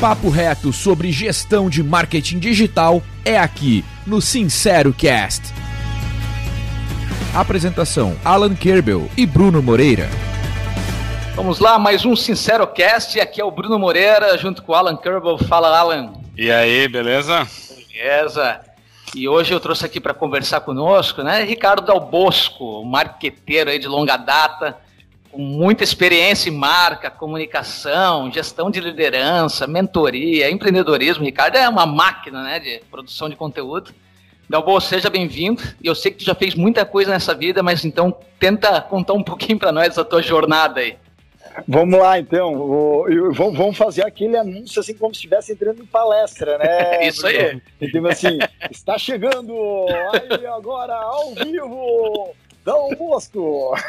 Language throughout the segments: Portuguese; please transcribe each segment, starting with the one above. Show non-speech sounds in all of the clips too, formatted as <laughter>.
papo reto sobre gestão de marketing digital é aqui no Sincero Cast. Apresentação: Alan Kerbel e Bruno Moreira. Vamos lá, mais um Sincero Cast. Aqui é o Bruno Moreira, junto com o Alan Kerbel. Fala, Alan. E aí, beleza? Beleza. E hoje eu trouxe aqui para conversar conosco, né, Ricardo Dal Bosco, marqueteiro aí de longa data, com muita experiência em marca, comunicação, gestão de liderança, mentoria, empreendedorismo. Ricardo é uma máquina, né, de produção de conteúdo. Dalbo, seja bem-vindo. Eu sei que tu já fez muita coisa nessa vida, mas então tenta contar um pouquinho para nós da tua jornada aí. Vamos lá, então. vamos fazer aquele anúncio assim como se estivesse entrando em palestra, né? <laughs> Isso aí. Então, assim, está chegando aí agora ao vivo Dom Bosco! <laughs>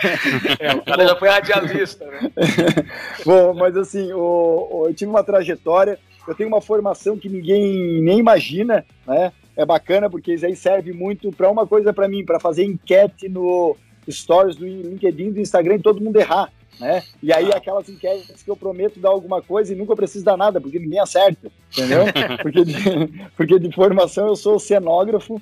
É, o cara já foi radialista, né? <laughs> Bom, mas assim, o, o, eu tive uma trajetória, eu tenho uma formação que ninguém nem imagina, né? É bacana porque isso aí serve muito para uma coisa para mim, para fazer enquete no stories do LinkedIn, do Instagram e todo mundo errar. Né? E aí ah. aquelas enquetes que eu prometo dar alguma coisa e nunca preciso dar nada, porque ninguém acerta, entendeu? <laughs> Porque de, porque de formação eu sou cenógrafo,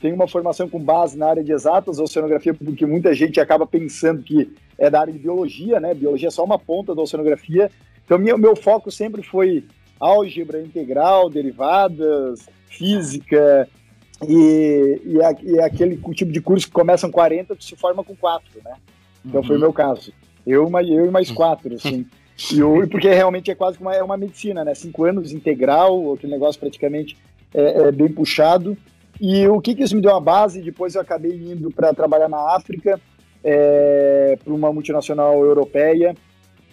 tenho uma formação com base na área de exatas, oceanografia, porque muita gente acaba pensando que é da área de biologia, né? Biologia é só uma ponta da oceanografia. Então, meu, meu foco sempre foi álgebra integral, derivadas, física, e, e, a, e aquele tipo de curso que começam 40 que se forma com 4, né? Então uhum. foi o meu caso. Eu, eu e mais quatro, <laughs> assim. E eu, porque realmente é quase uma, é uma medicina, né? Cinco anos integral, aquele negócio praticamente é, é bem puxado. E o que, que isso me deu uma base? Depois eu acabei indo para trabalhar na África, é, para uma multinacional europeia,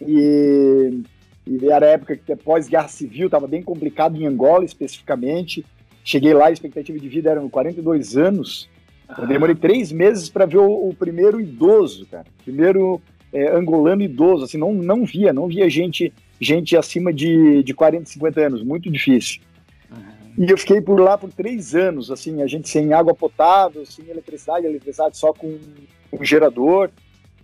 e, e era a época que pós-guerra civil, estava bem complicado em Angola especificamente. Cheguei lá, a expectativa de vida era 42 anos. Eu demorei três meses para ver o, o, primeiro idoso, cara. Primeiro é, angolano idoso, assim, não, não via, não via gente, gente acima de, de 40, 50 anos, muito difícil. E eu fiquei por lá por três anos, assim, a gente sem água potável, sem eletricidade, eletricidade só com um gerador,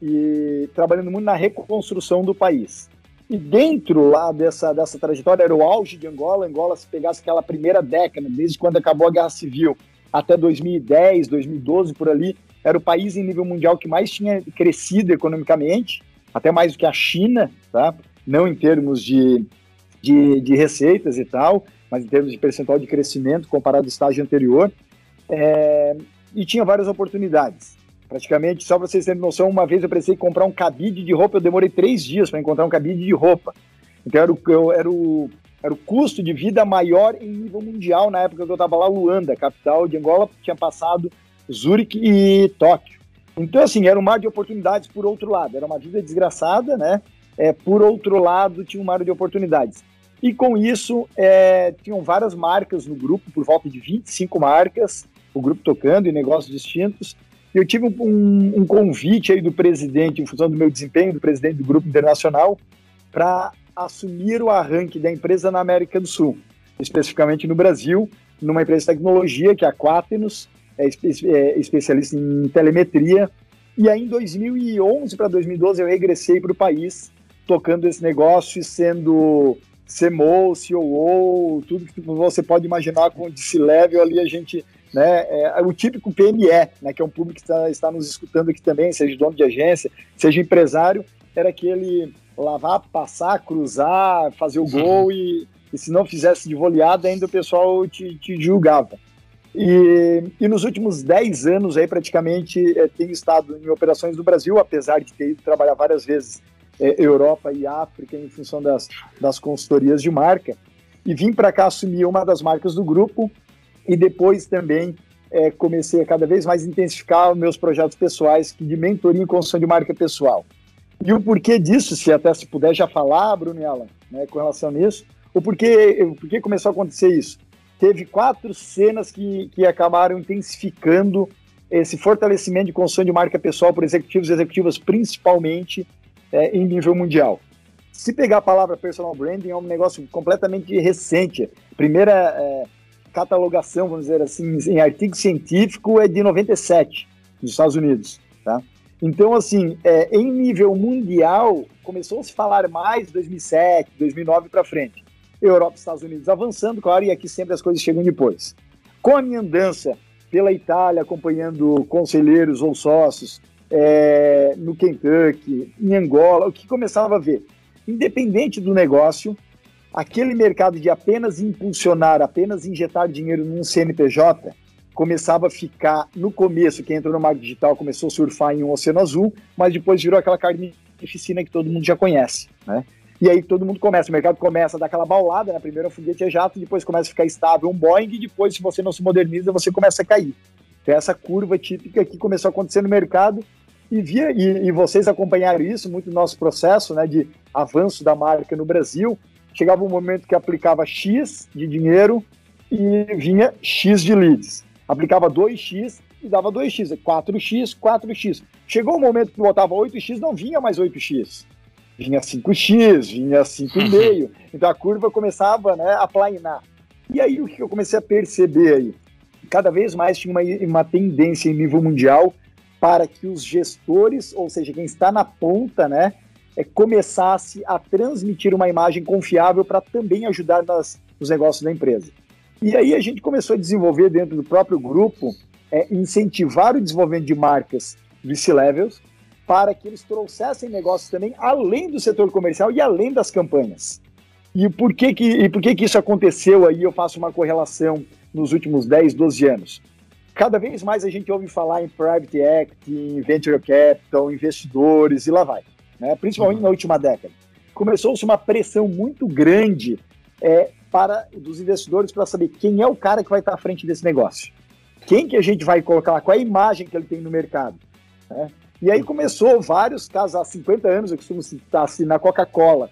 e trabalhando muito na reconstrução do país. E dentro lá dessa, dessa trajetória, era o auge de Angola. Angola, se pegasse aquela primeira década, desde quando acabou a Guerra Civil até 2010, 2012, por ali, era o país em nível mundial que mais tinha crescido economicamente, até mais do que a China, tá? não em termos de, de, de receitas e tal, mas em termos de percentual de crescimento comparado ao estágio anterior, é, e tinha várias oportunidades. Praticamente, só para vocês terem noção, uma vez eu precisei comprar um cabide de roupa, eu demorei três dias para encontrar um cabide de roupa. Então era o, era, o, era o custo de vida maior em nível mundial na época que eu estava lá, Luanda, capital de Angola, tinha passado Zurique e Tóquio. Então, assim, era um mar de oportunidades por outro lado. Era uma vida desgraçada, né? É, por outro lado, tinha um mar de oportunidades. E com isso, é, tinham várias marcas no grupo, por volta de 25 marcas, o grupo tocando em negócios distintos. E eu tive um, um convite aí do presidente, em função do meu desempenho, do presidente do grupo internacional, para assumir o arranque da empresa na América do Sul, especificamente no Brasil, numa empresa de tecnologia, que é a Quaternos, é, espe é especialista em telemetria. E aí, em 2011 para 2012, eu regressei para o país, tocando esse negócio e sendo CMO, COO, tudo que você pode imaginar com de C-level ali a gente, né, é, o típico PME, né, que é um público que está, está nos escutando aqui também, seja dono de agência, seja empresário, era aquele lavar, passar, cruzar, fazer o gol e, e se não fizesse de voleada ainda o pessoal te, te julgava. E, e, nos últimos 10 anos aí praticamente é, tenho estado em operações do Brasil, apesar de ter ido trabalhar várias vezes é, Europa e África em função das, das consultorias de marca. E vim para cá assumir uma das marcas do grupo e depois também é, comecei a cada vez mais intensificar os meus projetos pessoais de mentoria em construção de marca pessoal. E o porquê disso, se até se puder já falar, Bruno Alan, né, com relação a isso, o porquê, o porquê começou a acontecer isso? Teve quatro cenas que, que acabaram intensificando esse fortalecimento de construção de marca pessoal por executivos e executivas, principalmente é, em nível mundial. Se pegar a palavra personal branding, é um negócio completamente recente. Primeira é, catalogação, vamos dizer assim, em artigo científico é de 97, nos Estados Unidos. Tá? Então, assim, é, em nível mundial, começou a se falar mais 2007, 2009 para frente. Europa e Estados Unidos avançando, claro, e aqui sempre as coisas chegam depois. Com a minha andança pela Itália, acompanhando conselheiros ou sócios, é, no Kentucky, em Angola, o que começava a ver? Independente do negócio, aquele mercado de apenas impulsionar, apenas injetar dinheiro num CNPJ, começava a ficar, no começo, quem entrou no marketing digital começou a surfar em um oceano azul, mas depois virou aquela carnificina que todo mundo já conhece, né? E aí todo mundo começa, o mercado começa a dar aquela baulada, né? Primeiro o foguete é jato, depois começa a ficar estável um Boeing, e depois, se você não se moderniza, você começa a cair. Então, essa curva típica que começou a acontecer no mercado, e, via, e, e vocês acompanharam isso muito no nosso processo né, de avanço da marca no Brasil. Chegava um momento que aplicava X de dinheiro e vinha X de leads. Aplicava 2X e dava 2X, 4X, 4X. Chegou um momento que botava 8X, não vinha mais 8X vinha 5x, vinha 5,5. então a curva começava né, a plainar. E aí o que eu comecei a perceber aí? Cada vez mais tinha uma, uma tendência em nível mundial para que os gestores, ou seja, quem está na ponta, né, é, começasse a transmitir uma imagem confiável para também ajudar nas, nos negócios da empresa. E aí a gente começou a desenvolver dentro do próprio grupo, é, incentivar o desenvolvimento de marcas vice-levels, para que eles trouxessem negócios também além do setor comercial e além das campanhas. E por que que, e por que, que isso aconteceu aí? Eu faço uma correlação nos últimos 10, 12 anos. Cada vez mais a gente ouve falar em private equity, em venture capital, investidores e lá vai, né? principalmente uhum. na última década. Começou-se uma pressão muito grande é, para dos investidores para saber quem é o cara que vai estar à frente desse negócio. Quem que a gente vai colocar lá, qual é a imagem que ele tem no mercado. Né? E aí começou vários casos, há 50 anos, eu costumo citar assim, na Coca-Cola,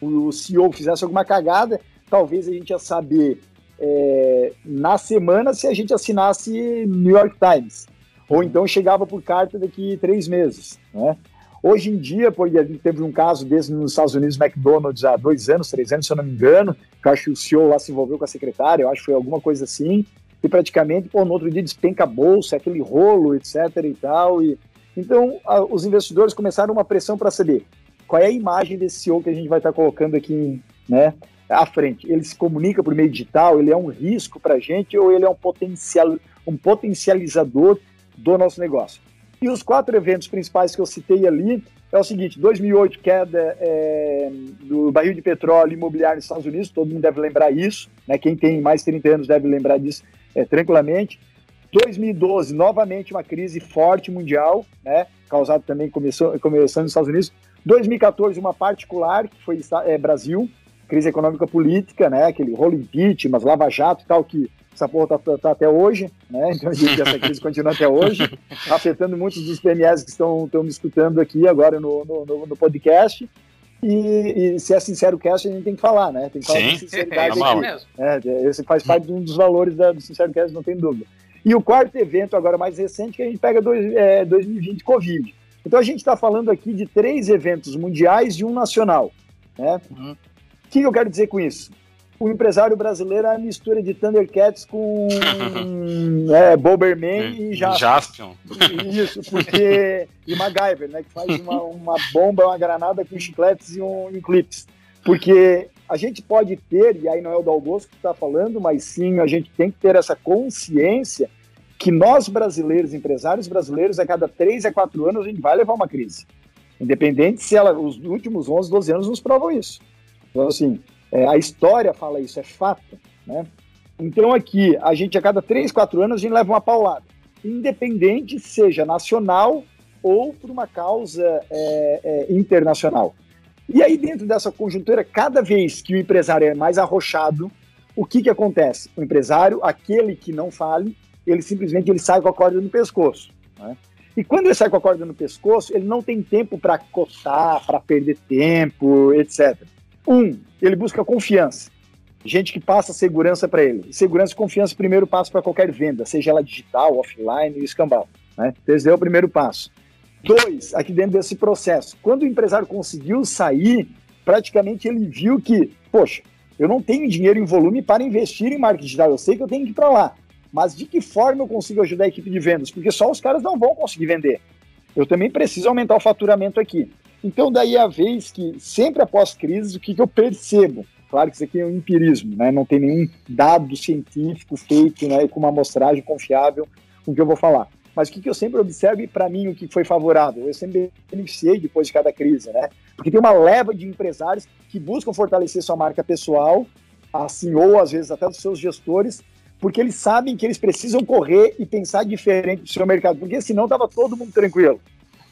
o CEO fizesse alguma cagada, talvez a gente ia saber é, na semana se a gente assinasse New York Times. Ou então chegava por carta daqui três meses. Né? Hoje em dia, pô, teve um caso desse nos Estados Unidos, McDonald's, há dois anos, três anos, se eu não me engano, que eu acho que o CEO lá se envolveu com a secretária, eu acho que foi alguma coisa assim, e praticamente, pô, no outro dia despenca a bolsa, aquele rolo, etc e tal, e então, a, os investidores começaram uma pressão para saber qual é a imagem desse CEO que a gente vai estar tá colocando aqui né, à frente. Ele se comunica por meio digital, ele é um risco para a gente ou ele é um, potencial, um potencializador do nosso negócio. E os quatro eventos principais que eu citei ali é o seguinte: 2008, queda é, do barril de petróleo imobiliário nos Estados Unidos, todo mundo deve lembrar isso, né? quem tem mais de 30 anos deve lembrar disso é, tranquilamente. 2012, novamente uma crise forte mundial, né, causada também começou, começando nos Estados Unidos. 2014, uma particular, que foi é, Brasil, crise econômica política, né, aquele rolo impeachment, Lava Jato e tal, que essa porra tá, tá, tá até hoje, né, então essa crise continua até hoje, <laughs> afetando muitos dos PMS que estão, estão me escutando aqui agora no, no, no podcast. E, e, se é sincero cast, a gente tem que falar, né? Tem que falar Sim, de sinceridade é. Mesmo. É, esse faz parte de um dos valores da, do sincero cast, não tem dúvida. E o quarto evento, agora mais recente, que a gente pega dois, é, 2020 Covid. Então a gente está falando aqui de três eventos mundiais e um nacional. Né? Uhum. O que eu quero dizer com isso? O empresário brasileiro é a mistura de Thundercats com <laughs> é, Boberman e Jaspion. <laughs> Isso, porque. e MacGyver, né? Que faz uma, uma bomba, uma granada com chicletes e um, um clips. Porque a gente pode ter, e aí não é o Dal Bosco que está falando, mas sim a gente tem que ter essa consciência que nós brasileiros, empresários brasileiros, a cada três a quatro anos a gente vai levar uma crise. Independente se ela, os últimos 11, 12 anos nos provam isso. Então, assim, é, a história fala isso, é fato. Né? Então, aqui, a gente a cada três, quatro anos a gente leva uma paulada. Independente seja nacional ou por uma causa é, é, internacional. E aí, dentro dessa conjuntura, cada vez que o empresário é mais arrochado, o que, que acontece? O empresário, aquele que não fale, ele simplesmente ele sai com a corda no pescoço. Né? E quando ele sai com a corda no pescoço, ele não tem tempo para coçar, para perder tempo, etc. Um, ele busca confiança. Gente que passa segurança para ele. Segurança e confiança, primeiro passo para qualquer venda, seja ela digital, offline, escambau. Né? Esse é o primeiro passo. Dois, aqui dentro desse processo, quando o empresário conseguiu sair, praticamente ele viu que, poxa, eu não tenho dinheiro em volume para investir em marketing digital, eu sei que eu tenho que ir para lá, mas de que forma eu consigo ajudar a equipe de vendas? Porque só os caras não vão conseguir vender. Eu também preciso aumentar o faturamento aqui. Então, daí a vez que, sempre após crise, o que, que eu percebo? Claro que isso aqui é um empirismo, né? Não tem nenhum dado científico feito né, com uma amostragem confiável com o que eu vou falar. Mas o que, eu sempre observo e para mim o que foi favorável, eu sempre beneficiei depois de cada crise, né? Porque tem uma leva de empresários que buscam fortalecer sua marca pessoal, assim, ou às vezes até dos seus gestores, porque eles sabem que eles precisam correr e pensar diferente do seu mercado, porque senão estava todo mundo tranquilo.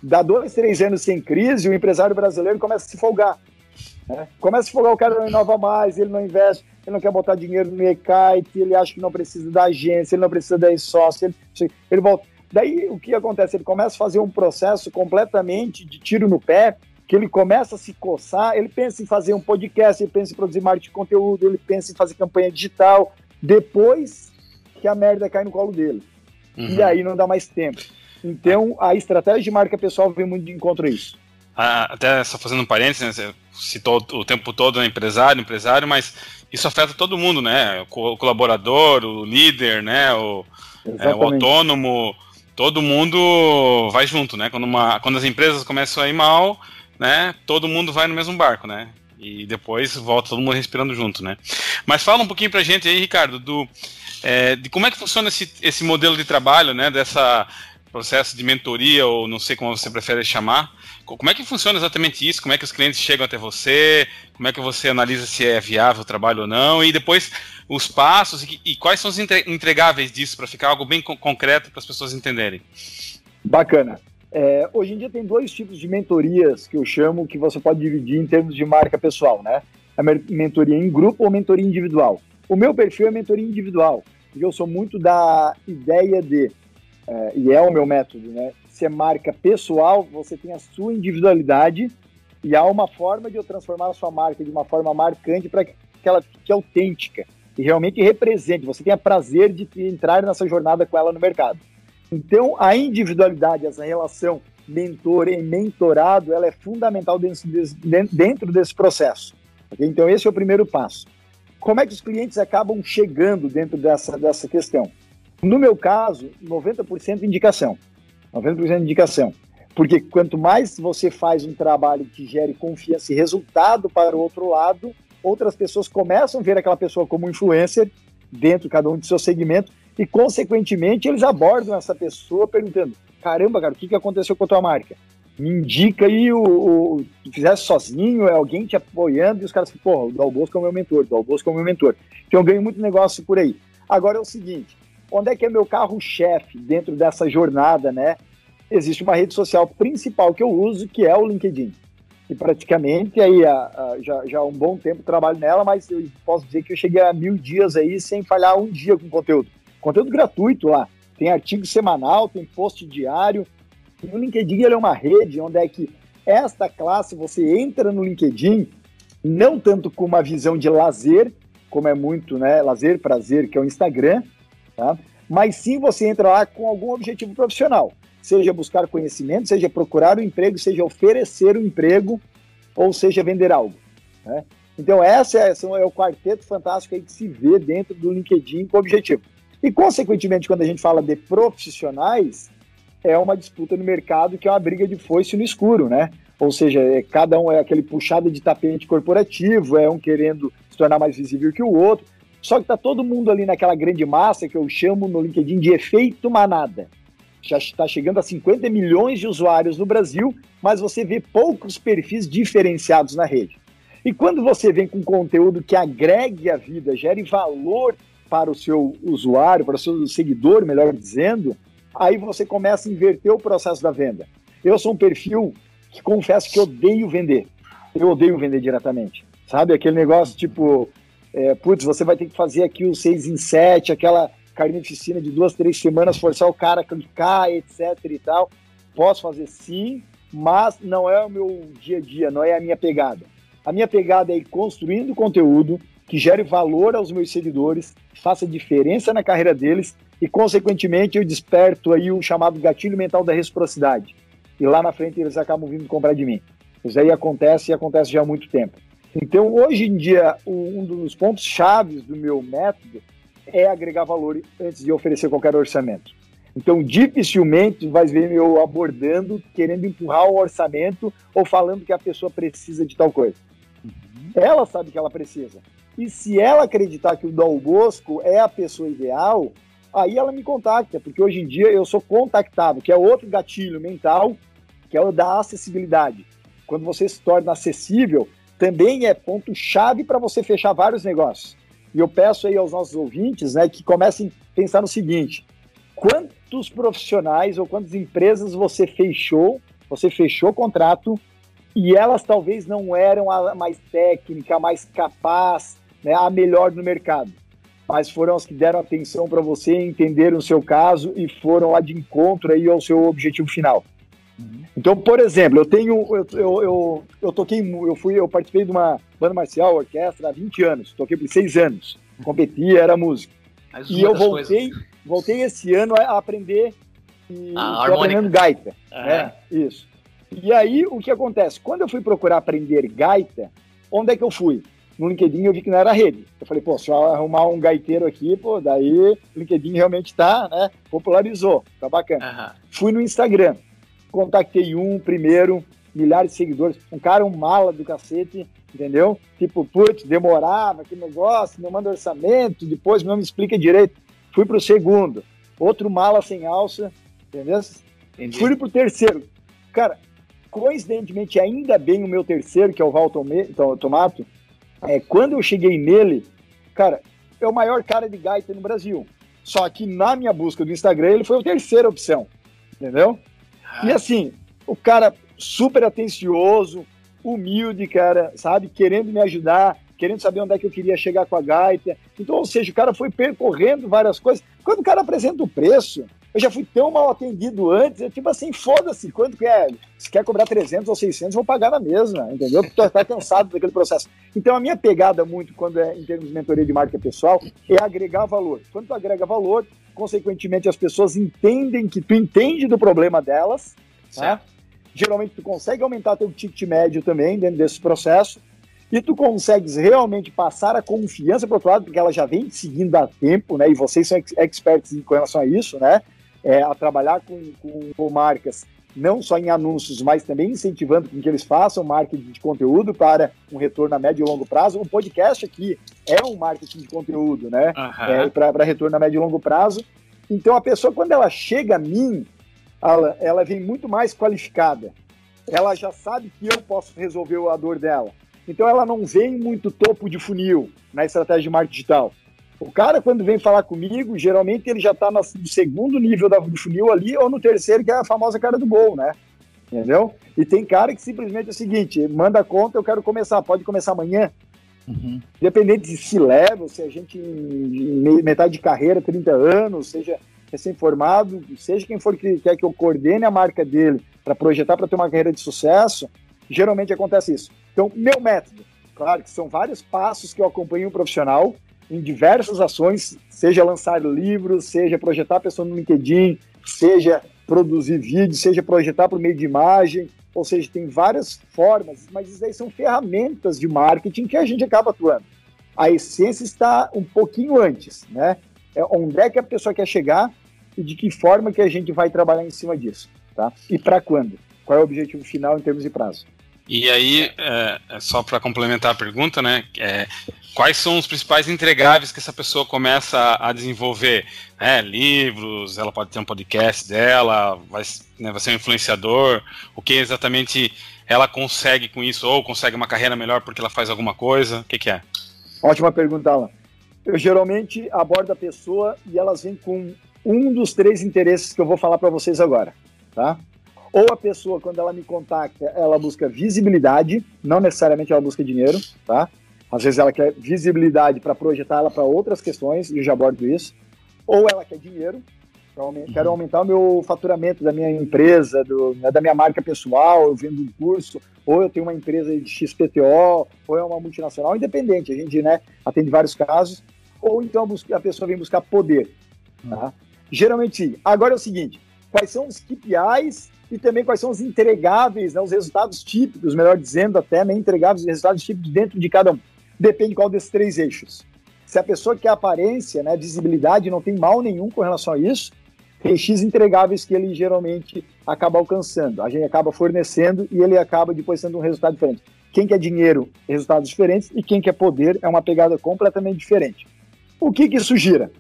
Dá dois, três anos sem crise, o empresário brasileiro começa a se folgar. Né? Começa a se folgar, o cara não inova mais, ele não investe, ele não quer botar dinheiro no e-kite, ele acha que não precisa da agência, ele não precisa da sócio, ele, ele volta. Daí o que acontece? Ele começa a fazer um processo completamente de tiro no pé, que ele começa a se coçar, ele pensa em fazer um podcast, ele pensa em produzir marketing de conteúdo, ele pensa em fazer campanha digital, depois que a merda cai no colo dele. Uhum. E aí não dá mais tempo. Então, a estratégia de marca pessoal vem muito de encontro a isso. Ah, até só fazendo um parênteses, né, você citou o tempo todo né, empresário, empresário, mas isso afeta todo mundo, né? O colaborador, o líder, né? O, é, o autônomo, todo mundo vai junto, né? Quando, uma, quando as empresas começam a ir mal, né? Todo mundo vai no mesmo barco, né? E depois volta todo mundo respirando junto, né? Mas fala um pouquinho pra gente aí, Ricardo, do, é, de como é que funciona esse, esse modelo de trabalho, né? Dessa processo de mentoria, ou não sei como você prefere chamar. Como é que funciona exatamente isso? Como é que os clientes chegam até você? Como é que você analisa se é viável o trabalho ou não? E depois os passos e, quais são os entregáveis disso para ficar algo bem concreto para as pessoas entenderem? Bacana. É, hoje em dia tem dois tipos de mentorias que eu chamo que você pode dividir em termos de marca pessoal, né? A mentoria em grupo ou mentoria individual. O meu perfil é mentoria individual, porque eu sou muito da ideia de, é, e é o meu método, né? Se é marca pessoal, você tem a sua individualidade e há uma forma de eu transformar a sua marca de uma forma marcante para que ela fique autêntica e realmente represente, você tenha prazer de entrar nessa jornada com ela no mercado. Então, a individualidade, essa relação mentor e mentorado, ela é fundamental dentro desse, dentro desse processo. Okay? Então, esse é o primeiro passo. Como é que os clientes acabam chegando dentro dessa, dessa questão? No meu caso, 90% indicação. 90% indicação. Porque quanto mais você faz um trabalho que gere confiança e resultado para o outro lado, outras pessoas começam a ver aquela pessoa como influencer dentro de cada um de seu segmento e, consequentemente, eles abordam essa pessoa perguntando: caramba, cara, o que, que aconteceu com a tua marca? Me indica aí o, o fizesse sozinho, é alguém te apoiando, e os caras porra, o Dal Bosco é o meu mentor, o Dal é o meu mentor. Então eu ganho muito negócio por aí. Agora é o seguinte, onde é que é meu carro-chefe dentro dessa jornada, né? Existe uma rede social principal que eu uso, que é o LinkedIn. E praticamente aí a, a, já, já há um bom tempo trabalho nela, mas eu posso dizer que eu cheguei a mil dias aí sem falhar um dia com conteúdo. Conteúdo gratuito lá. Tem artigo semanal, tem post diário. E o LinkedIn é uma rede onde é que esta classe você entra no LinkedIn não tanto com uma visão de lazer, como é muito, né, lazer, prazer, que é o Instagram, tá? Mas sim você entra lá com algum objetivo profissional, seja buscar conhecimento, seja procurar um emprego, seja oferecer um emprego, ou seja vender algo, né? Então essa é, é o quarteto fantástico aí que se vê dentro do LinkedIn com objetivo. E, consequentemente, quando a gente fala de profissionais, é uma disputa no mercado que é uma briga de foice no escuro, né? Ou seja, é, cada um é aquele puxado de tapete corporativo, é um querendo se tornar mais visível que o outro. Só que tá todo mundo ali naquela grande massa que eu chamo no LinkedIn de efeito manada. Já está chegando a 50 milhões de usuários no Brasil, mas você vê poucos perfis diferenciados na rede. E quando você vem com conteúdo que agregue a vida, gere valor para o seu usuário, para o seu seguidor, melhor dizendo, aí você começa a inverter o processo da venda. Eu sou um perfil que confesso que odeio vender. Eu odeio vender diretamente. Sabe? Aquele negócio tipo, é, putz, você vai ter que fazer aqui o 6 em 7, aquela carnificina de duas, três semanas, forçar o cara a clicar, etc e tal. Posso fazer sim, mas não é o meu dia a dia, não é a minha pegada. A minha pegada é ir construindo conteúdo, que gere valor aos meus seguidores, faça diferença na carreira deles e, consequentemente, eu desperto aí o chamado gatilho mental da reciprocidade. E lá na frente eles acabam vindo comprar de mim. Isso aí acontece e acontece já há muito tempo. Então, hoje em dia, um dos pontos chaves do meu método é agregar valor antes de oferecer qualquer orçamento. Então, dificilmente vai ver eu abordando, querendo empurrar o orçamento ou falando que a pessoa precisa de tal coisa. Ela sabe que ela precisa. E se ela acreditar que o Dal Bosco é a pessoa ideal, aí ela me contacta, porque hoje em dia eu sou contactável, que é outro gatilho mental, que é o da acessibilidade. Quando você se torna acessível, também é ponto-chave para você fechar vários negócios. E eu peço aí aos nossos ouvintes né, que comecem a pensar no seguinte: quantos profissionais ou quantas empresas você fechou, você fechou contrato e elas talvez não eram a mais técnica, a mais capaz, né, a melhor no mercado, mas foram as que deram atenção para você, entenderam o seu caso e foram lá de encontro aí ao seu objetivo final. Uhum. Então, por exemplo, eu tenho, eu, eu, eu, eu, toquei, eu fui, eu participei de uma banda marcial, orquestra há 20 anos, toquei por 6 anos, competia, era música. e eu voltei, coisas. voltei esse ano a aprender e ah, aprendendo gaita, ah. né? Isso. E aí, o que acontece? Quando eu fui procurar aprender gaita, onde é que eu fui? No LinkedIn eu vi que não era rede. Eu falei, pô, se eu arrumar um gaiteiro aqui, pô, daí o LinkedIn realmente tá, né, popularizou, tá bacana. Uhum. Fui no Instagram, contactei um primeiro, milhares de seguidores, um cara, um mala do cacete, entendeu? Tipo, putz, demorava, que negócio, não manda orçamento, depois não me explica direito. Fui pro segundo, outro mala sem alça, entendeu? Entendi. Fui pro terceiro. Cara, coincidentemente, ainda bem o meu terceiro, que é o Val Tomato, é, quando eu cheguei nele, cara, é o maior cara de gaita no Brasil. Só que na minha busca do Instagram, ele foi a terceira opção, entendeu? E ah. assim, o cara super atencioso, humilde, cara, sabe? Querendo me ajudar, querendo saber onde é que eu queria chegar com a gaita. Então, ou seja, o cara foi percorrendo várias coisas. Quando o cara apresenta o preço, eu já fui tão mal atendido antes, eu, tipo assim, foda-se, quanto que é? Se quer cobrar 300 ou 600, vou pagar na mesma, entendeu? Porque tu tá cansado daquele processo. Então, a minha pegada muito, quando é em termos de mentoria de marca pessoal, é agregar valor. Quando tu agrega valor, consequentemente, as pessoas entendem que tu entende do problema delas, tá? Geralmente, tu consegue aumentar teu ticket médio também dentro desse processo, e tu consegues realmente passar a confiança para o outro lado, porque ela já vem seguindo há tempo, né? E vocês são experts com relação a isso, né? É, a trabalhar com, com, com, marcas, não só em anúncios, mas também incentivando que eles façam marketing de conteúdo para um retorno a médio e longo prazo. O podcast aqui é um marketing de conteúdo, né? Uhum. É, para retorno a médio e longo prazo. Então, a pessoa, quando ela chega a mim, ela, ela vem muito mais qualificada. Ela já sabe que eu posso resolver a dor dela. Então, ela não vem muito topo de funil na estratégia de marketing digital o cara, quando vem falar comigo, geralmente ele já está no segundo nível da, do funil ali, ou no terceiro, que é a famosa cara do gol, né? Entendeu? E tem cara que simplesmente é o seguinte: manda a conta, eu quero começar, pode começar amanhã. Uhum. Independente de se leva, se a gente em metade de carreira, 30 anos, seja recém-formado, seja quem for que quer que eu coordene a marca dele para projetar para ter uma carreira de sucesso, geralmente acontece isso. Então, meu método, claro que são vários passos que eu acompanho um profissional, em diversas ações, seja lançar livros, seja projetar a pessoa no LinkedIn, seja produzir vídeo, seja projetar por meio de imagem, ou seja, tem várias formas, mas isso aí são ferramentas de marketing que a gente acaba atuando. A essência está um pouquinho antes, né? É onde é que a pessoa quer chegar e de que forma que a gente vai trabalhar em cima disso, tá? E para quando? Qual é o objetivo final em termos de prazo? E aí, é, é só para complementar a pergunta, né? É, quais são os principais entregáveis que essa pessoa começa a desenvolver? É, livros, ela pode ter um podcast dela, vai, né, vai ser um influenciador. O que exatamente ela consegue com isso? Ou consegue uma carreira melhor porque ela faz alguma coisa? O que, que é? Ótima pergunta, Alan. Eu geralmente abordo a pessoa e elas vêm com um dos três interesses que eu vou falar para vocês agora, tá? Ou a pessoa, quando ela me contacta, ela busca visibilidade, não necessariamente ela busca dinheiro, tá? Às vezes ela quer visibilidade para projetar ela para outras questões, e eu já abordo isso. Ou ela quer dinheiro, quero uhum. aumentar o meu faturamento da minha empresa, do, né, da minha marca pessoal, eu vendo um curso, ou eu tenho uma empresa de XPTO, ou é uma multinacional, independente, a gente né, atende vários casos. Ou então a pessoa vem buscar poder. Tá? Uhum. Geralmente sim. Agora é o seguinte, quais são os KPIs e também quais são os entregáveis, né, os resultados típicos, melhor dizendo, até né, entregáveis resultados típicos dentro de cada um. Depende qual desses três eixos. Se a pessoa quer aparência, né, visibilidade, não tem mal nenhum com relação a isso, tem X entregáveis que ele geralmente acaba alcançando. A gente acaba fornecendo e ele acaba depois sendo um resultado diferente. quem quer dinheiro, resultados diferentes, e quem quer poder é uma pegada completamente diferente. O que, que isso gira?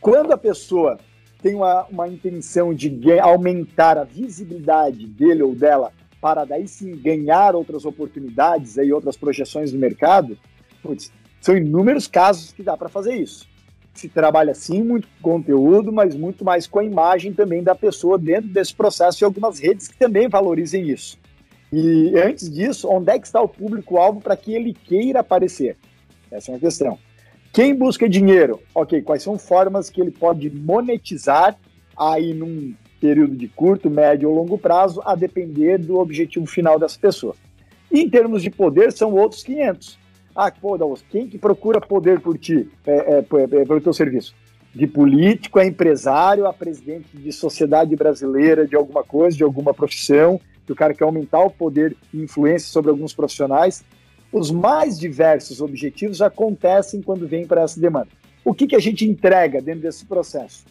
Quando a pessoa tem uma, uma intenção de aumentar a visibilidade dele ou dela para daí sim ganhar outras oportunidades e outras projeções no mercado, putz, são inúmeros casos que dá para fazer isso. Se trabalha sim muito com conteúdo, mas muito mais com a imagem também da pessoa dentro desse processo e algumas redes que também valorizem isso. E antes disso, onde é que está o público-alvo para que ele queira aparecer? Essa é uma questão. Quem busca dinheiro? Ok, quais são formas que ele pode monetizar aí num período de curto, médio ou longo prazo, a depender do objetivo final dessa pessoa. Em termos de poder, são outros 500. Ah, pô, Dallas, quem que procura poder por ti, é, é, é, pelo teu serviço? De político a empresário, a presidente de sociedade brasileira de alguma coisa, de alguma profissão, que o cara quer aumentar o poder e influência sobre alguns profissionais. Os mais diversos objetivos acontecem quando vem para essa demanda. O que, que a gente entrega dentro desse processo?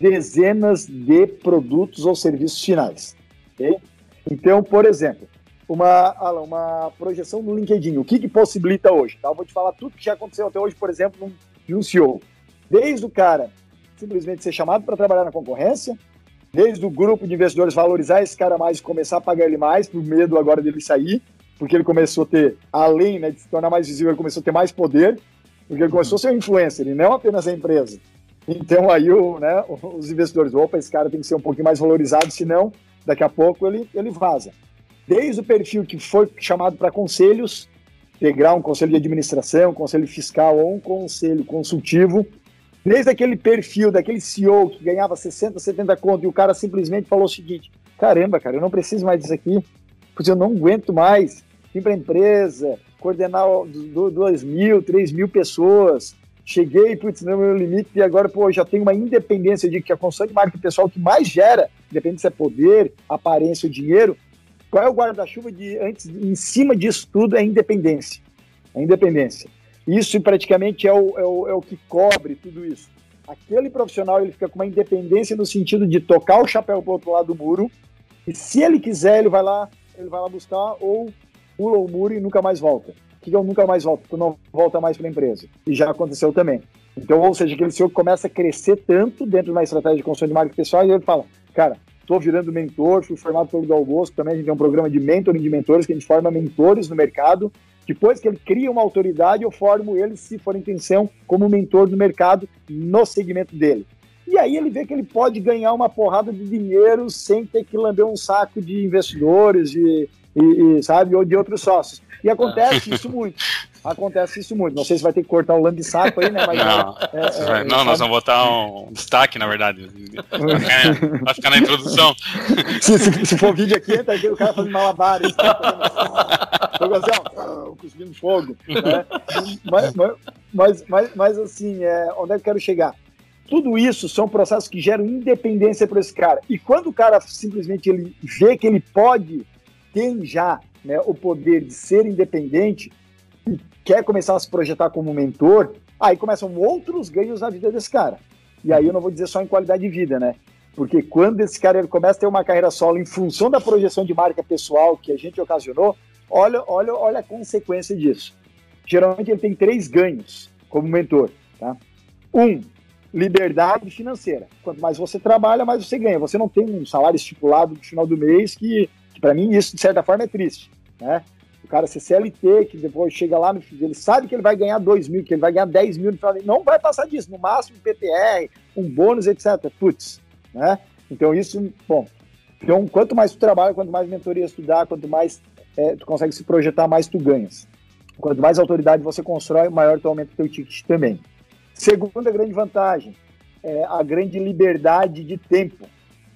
Dezenas de produtos ou serviços finais. Okay? Então, por exemplo, uma, uma projeção no LinkedIn, o que, que possibilita hoje? Tá? Eu vou te falar tudo que já aconteceu até hoje, por exemplo, de um CEO. Desde o cara simplesmente ser chamado para trabalhar na concorrência, desde o grupo de investidores valorizar esse cara mais e começar a pagar ele mais, por medo agora dele sair, porque ele começou a ter, além né, de se tornar mais visível, ele começou a ter mais poder, porque ele começou a ser um influencer, e não apenas a empresa. Então aí o, né, os investidores, opa, esse cara tem que ser um pouquinho mais valorizado, senão daqui a pouco ele, ele vaza. Desde o perfil que foi chamado para conselhos, integrar um conselho de administração, um conselho fiscal ou um conselho consultivo, Desde aquele perfil, daquele CEO que ganhava 60, 70 conto e o cara simplesmente falou o seguinte: caramba, cara, eu não preciso mais disso aqui, porque eu não aguento mais ir para a empresa, coordenar 2 mil, 3 mil pessoas. Cheguei, putz, no meu limite e agora, pô, já tenho uma independência de que a construção de marca pessoal que mais gera, independente se é poder, aparência ou dinheiro, qual é o guarda-chuva de antes, em cima disso tudo é independência. É independência. Isso praticamente é o, é o, é o que cobre tudo isso. Aquele profissional ele fica com uma independência no sentido de tocar o chapéu para outro lado do muro, e se ele quiser, ele vai lá, ele vai lá buscar, ou pula o muro e nunca mais volta. O que eu nunca mais volto? Tu não volta mais para a empresa. E já aconteceu também. Então, ou seja, aquele senhor começa a crescer tanto dentro de uma estratégia de construção de marca pessoal e ele fala, cara, estou virando mentor, fui formado pelo Dal também a gente tem um programa de mentoring de mentores, que a gente forma mentores no mercado, depois que ele cria uma autoridade, eu formo ele, se for intenção, como mentor do mercado no segmento dele. E aí ele vê que ele pode ganhar uma porrada de dinheiro sem ter que lamber um saco de investidores e, e, e sabe, ou de outros sócios. E acontece isso muito. <laughs> Acontece isso muito. Não sei se vai ter que cortar o lambe-saco aí, né? Mas não, é, é, não nós vamos botar um destaque, na verdade. Vai ficar, vai ficar na introdução. <laughs> Se, se, se, for vídeo aqui, tá aqui o cara fazendo malabares. Fogo assim, ó, <laughs> cuspindo fogo. Né? Mas, mas, mas, mas, assim, é, onde é que eu quero chegar? Tudo isso são processos que geram independência para esse cara. E quando o cara simplesmente ele vê que ele pode, tem já né, o poder de ser independente, e quer começar a se projetar como mentor, aí começam outros ganhos na vida desse cara. E aí eu não vou dizer só em qualidade de vida, né? Porque quando esse cara ele começa a ter uma carreira solo em função da projeção de marca pessoal que a gente ocasionou, olha, olha, olha a consequência disso. Geralmente ele tem três ganhos como mentor. Tá? Um, liberdade financeira. Quanto mais você trabalha, mais você ganha. Você não tem um salário estipulado no final do mês, que, que para mim isso de certa forma é triste. Né? O cara ser CLT, que depois chega lá no ele sabe que ele vai ganhar 2 mil, que ele vai ganhar 10 mil, não vai passar disso, no máximo PTR, um bônus, etc. Putz, né? Então isso, bom. Então, quanto mais tu trabalha, quanto mais mentoria tu dá, quanto mais é, tu consegue se projetar, mais tu ganhas. Quanto mais autoridade você constrói, maior tu aumenta o teu ticket também. Segunda grande vantagem, é a grande liberdade de tempo.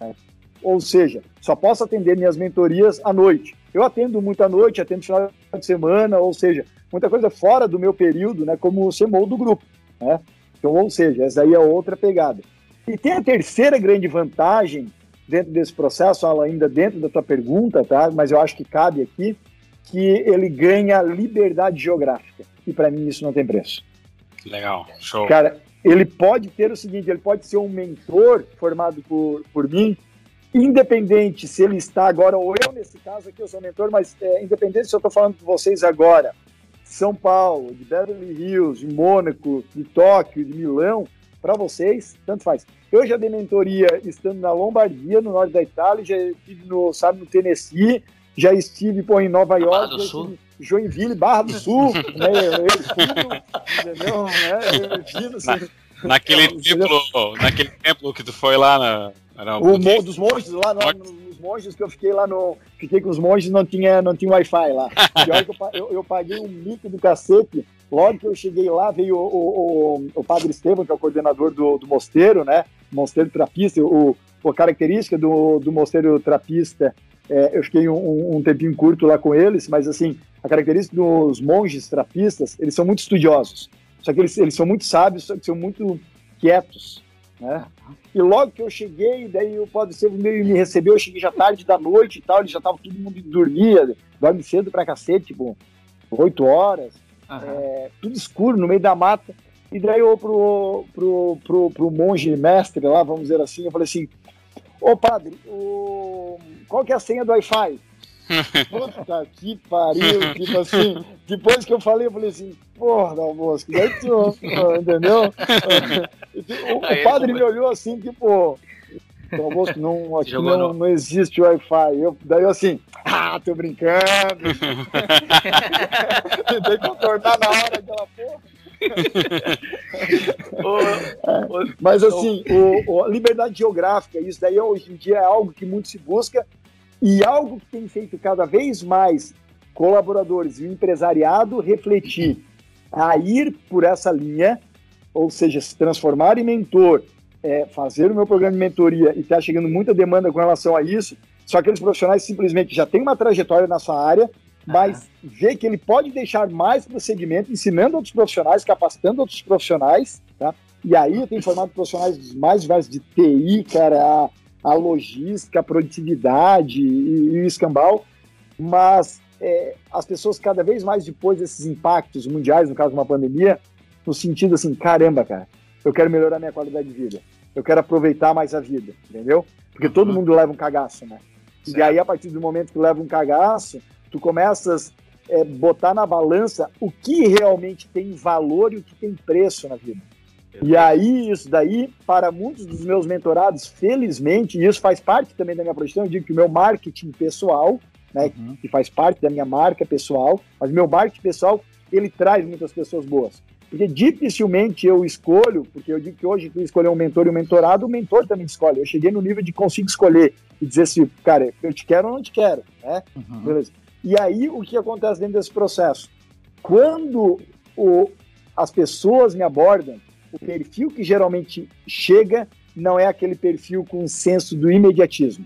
Né? Ou seja, só posso atender minhas mentorias à noite. Eu atendo muito à noite, atendo final de semana, ou seja, muita coisa fora do meu período, né, como CMO do grupo. Né? Então, ou seja, essa aí é outra pegada. E tem a terceira grande vantagem dentro desse processo, ainda dentro da tua pergunta, tá? mas eu acho que cabe aqui, que ele ganha liberdade geográfica. E para mim isso não tem preço. Legal, show. Cara, ele pode ter o seguinte, ele pode ser um mentor formado por, por mim independente se ele está agora, ou eu nesse caso aqui, eu sou mentor, mas é, independente se eu estou falando com vocês agora, São Paulo, de Beverly Hills, de Mônaco, de Tóquio, de Milão, para vocês, tanto faz. Eu já dei mentoria estando na Lombardia, no norte da Itália, já estive no, sabe, no Tennessee, já estive pô, em Nova York, Barra do Sul. Joinville, Barra do Sul, <laughs> né, eu, eu, entendeu? Né, eu, eu, assim, na, naquele, templo, naquele templo que tu foi lá na, era o mo dos monges lá, no, nos monges que eu fiquei lá no. Fiquei com os monges não tinha, não tinha Wi-Fi lá. <laughs> Pior que eu, eu, eu, paguei um mico do cacete. Logo que eu cheguei lá, veio o, o, o, padre Estevam, que é o coordenador do, do mosteiro, né? Mosteiro trapista. O, a característica do, do mosteiro trapista, é, eu fiquei um, um tempinho curto lá com eles, mas assim, a característica dos monges trapistas, eles são muito estudiosos. Só que eles, eles são muito sábios, só que são muito quietos. Né? E logo que eu cheguei, daí o Padre Estevam meio me recebeu, eu cheguei já tarde da noite e tal, ele já tava todo mundo dormia, dorme cedo pra cacete, tipo, oito horas, uhum. é, tudo escuro, no meio da mata. E daí eu pro, pro, pro, pro monge mestre lá, vamos dizer assim, eu falei assim, ô padre, o... qual que é a senha do Wi-Fi? Puta que pariu, tipo assim, depois que eu falei, eu falei assim, porra, Dal Bosco, daí tu, entendeu? <laughs> O, o padre me olhou assim, tipo, Dal Bosco, não, aqui não, não existe Wi-Fi. Eu, daí eu assim, ah, tô brincando. <laughs> <laughs> Tentei contornar na hora aquela porra. Mas assim, o, o, liberdade geográfica, isso daí hoje em dia é algo que muito se busca e algo que tem feito cada vez mais colaboradores e o empresariado refletir a ir por essa linha, ou seja, se transformar em mentor, é, fazer o meu programa de mentoria e está chegando muita demanda com relação a isso, só aqueles profissionais simplesmente já têm uma trajetória na sua área, mas vê que ele pode deixar mais prosseguimento, ensinando outros profissionais, capacitando outros profissionais, tá? E aí eu tenho formado profissionais mais diversos de TI, cara, a, logística, a produtividade e, e o escambau, mas é, as pessoas cada vez mais depois desses impactos mundiais, no caso de uma pandemia, no sentido assim, caramba, cara, eu quero melhorar minha qualidade de vida, eu quero aproveitar mais a vida, entendeu? Porque uhum. todo mundo leva um cagaço, né? Certo. E aí, a partir do momento que leva um cagaço, tu começas a é, botar na balança o que realmente tem valor e o que tem preço na vida. E aí, isso daí, para muitos dos meus mentorados, felizmente, e isso faz parte também da minha profissão, eu digo que o meu marketing pessoal, né, uhum. que faz parte da minha marca pessoal, mas meu marketing pessoal, ele traz muitas pessoas boas. Porque dificilmente eu escolho, porque eu digo que hoje tu escolher um mentor e um mentorado, o mentor também escolhe. Eu cheguei no nível de consigo escolher e dizer assim, cara, eu te quero ou não te quero, né? Uhum. Beleza. E aí, o que acontece dentro desse processo? Quando o, as pessoas me abordam, o perfil que geralmente chega não é aquele perfil com senso do imediatismo.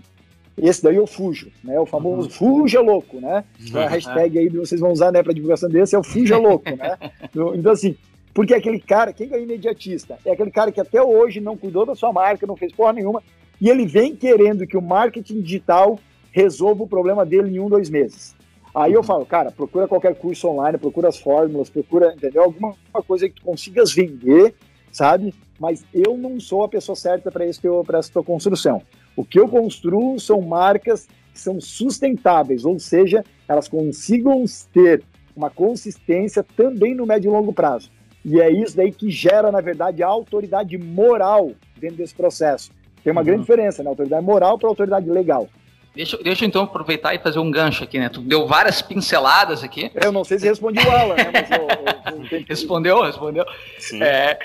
Esse daí eu fujo, né? O famoso uhum. fuja louco, né? Uhum. A hashtag aí vocês vão usar, né, para divulgação desse é o fuja louco, né? <laughs> Então assim, porque é aquele cara, quem é imediatista? É aquele cara que até hoje não cuidou da sua marca, não fez porra nenhuma, e ele vem querendo que o marketing digital resolva o problema dele em um, dois meses. Aí eu uhum. falo, cara, procura qualquer curso online, procura as fórmulas, procura, entendeu? Alguma coisa que tu consigas vender sabe? Mas eu não sou a pessoa certa para essa tua construção. O que eu construo são marcas que são sustentáveis, ou seja, elas consigam ter uma consistência também no médio e longo prazo. E é isso daí que gera, na verdade, a autoridade moral dentro desse processo. Tem uma uhum. grande diferença, né? Autoridade moral para autoridade legal. Deixa, deixa eu então aproveitar e fazer um gancho aqui, né? Tu deu várias pinceladas aqui. Eu não sei se respondi o Alan, né? Mas eu, eu, eu <laughs> respondeu, respondeu. Sim. É,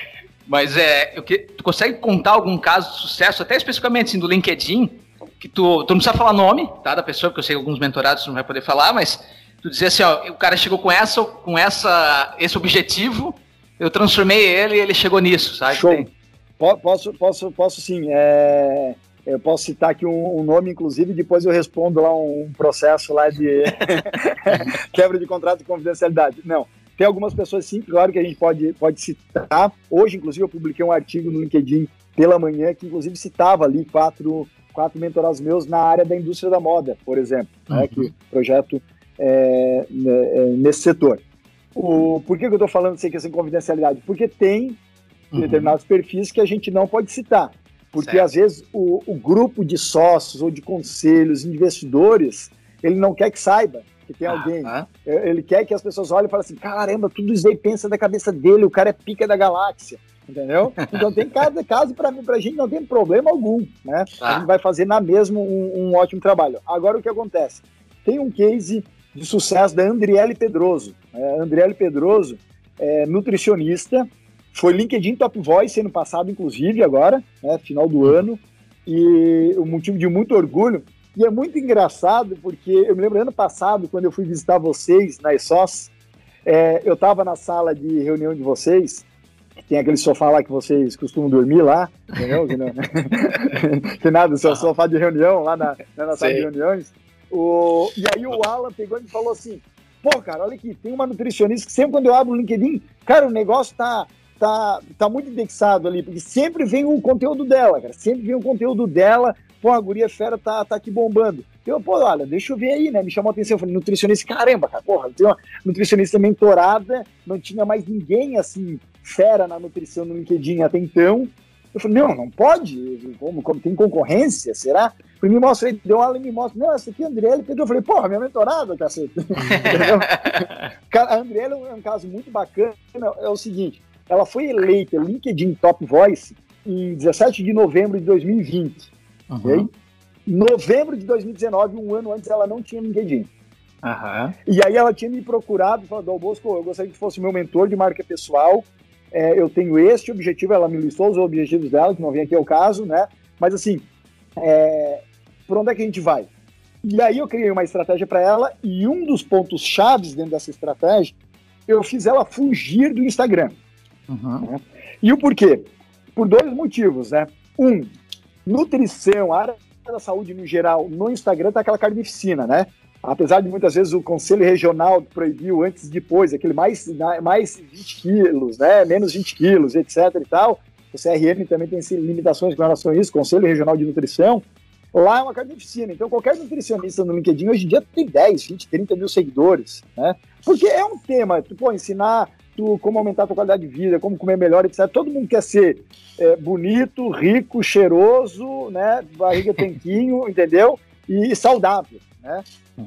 mas é, eu que, tu consegue contar algum caso de sucesso, até especificamente assim, do LinkedIn, que tu, tu não precisa falar nome, tá, da pessoa, porque eu sei que alguns mentorados não vai poder falar, mas tu dizer assim, ó, o cara chegou com essa, com essa, esse objetivo, eu transformei ele e ele chegou nisso, sabe? Show. Posso, posso, posso sim. É, eu posso citar aqui um, um, nome, inclusive, depois eu respondo lá um, um processo lá de <laughs> quebra de contrato de confidencialidade. Não. Tem algumas pessoas, sim, claro que a gente pode, pode citar. Hoje, inclusive, eu publiquei um artigo no LinkedIn pela manhã que, inclusive, citava ali quatro, quatro mentorados meus na área da indústria da moda, por exemplo, né, uhum. né, que projeto é, né, é, nesse setor. O, por que, que eu estou falando sem questão de confidencialidade? Porque tem uhum. determinados perfis que a gente não pode citar. Porque certo. às vezes o, o grupo de sócios ou de conselhos, investidores, ele não quer que saiba que tem alguém. Ah, Ele quer que as pessoas olhem e falem assim: caramba, tudo isso aí pensa da cabeça dele, o cara é pica da galáxia. Entendeu? <laughs> Então tem cada caso para mim, pra gente não tem problema algum, né? Ah. A gente vai fazer na mesma um, um, ótimo trabalho. Agora o que acontece? Tem um case de sucesso da Andriele Pedroso. É, Andriele Pedroso é nutricionista, foi LinkedIn Top Voice ano passado, inclusive, agora, né, final do ano, e um motivo de muito orgulho. E é muito engraçado, porque eu me lembro ano passado, quando eu fui visitar vocês na ESOS, é, eu estava na sala de reunião de vocês, tem aquele sofá lá que vocês costumam dormir lá, entendeu? <laughs> tem nada, o seu sofá de reunião lá na, né, na sala de reuniões. O, e aí o Alan pegou e falou assim, pô, cara, olha aqui, tem uma nutricionista que sempre quando eu abro o LinkedIn, cara, o negócio tá, tá, tá muito indexado ali, porque sempre vem o conteúdo dela, cara, sempre vem o conteúdo dela, pô, a guria fera tá, tá aqui bombando. Eu, pô, olha, deixa eu ver aí, né? Me chamou a atenção. Eu falei, nutricionista, caramba, cara, porra, tem uma nutricionista mentorada, não tinha mais ninguém assim, fera na nutrição no LinkedIn até então. Eu falei, não, não pode, como, como tem concorrência, será? Eu me mostra, ele deu aula e me mostra, não, essa aqui é a Andriele Pedro. Eu falei, porra, minha mentorada, cacete. <laughs> a Andriele é um caso muito bacana, é o seguinte, ela foi eleita LinkedIn Top Voice em 17 de novembro de 2020. Uhum. Okay? Novembro de 2019, um ano antes, ela não tinha LinkedIn. Uhum. E aí ela tinha me procurado e falou, Dal Bosco, eu gostaria que fosse meu mentor de marca pessoal. É, eu tenho este objetivo, ela me listou os objetivos dela, que não vem aqui ao caso, né? Mas assim, é, por onde é que a gente vai? E aí eu criei uma estratégia para ela e um dos pontos chaves dentro dessa estratégia, eu fiz ela fugir do Instagram. Uhum. Né? E o porquê? Por dois motivos, né? Um, nutrição, área da saúde no geral, no Instagram tá aquela carnificina, né? Apesar de muitas vezes o Conselho Regional proibiu antes e depois, aquele mais, mais 20 quilos, né? Menos 20 quilos, etc e tal. O CRM também tem limitações com relação a isso, Conselho Regional de Nutrição. Lá é uma carnificina. Então, qualquer nutricionista no LinkedIn hoje em dia tem 10, 20, 30 mil seguidores, né? Porque é um tema, tu pô, ensinar como aumentar a tua qualidade de vida, como comer melhor, etc. Todo mundo quer ser é, bonito, rico, cheiroso, né? Barriga <laughs> tanquinho, entendeu? E saudável, né?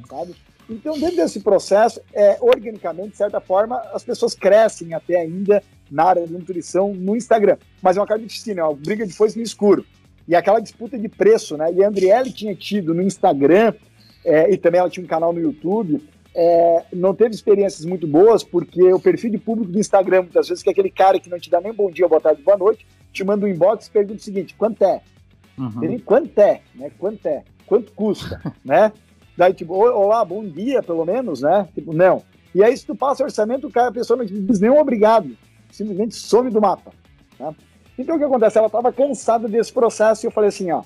Sabe? Então, dentro desse processo, é, organicamente, de certa forma, as pessoas crescem até ainda na área de nutrição no Instagram. Mas é uma carnificina, é uma briga de foice no escuro. E aquela disputa de preço, né? E a Andriele tinha tido no Instagram, é, e também ela tinha um canal no YouTube, é, não teve experiências muito boas, porque o perfil de público do Instagram, muitas vezes, que é aquele cara que não te dá nem bom dia, boa tarde, boa noite, te manda um inbox e pergunta o seguinte: quanto é? Uhum. quanto é? Né? Quanto é? Quanto custa? <laughs> né? Daí, tipo, olá, bom dia, pelo menos, né? Tipo, não. E aí, se tu passa orçamento, o cara, a pessoa não te diz nem um obrigado, simplesmente some do mapa. Né? Então, o que acontece? Ela estava cansada desse processo e eu falei assim: ó,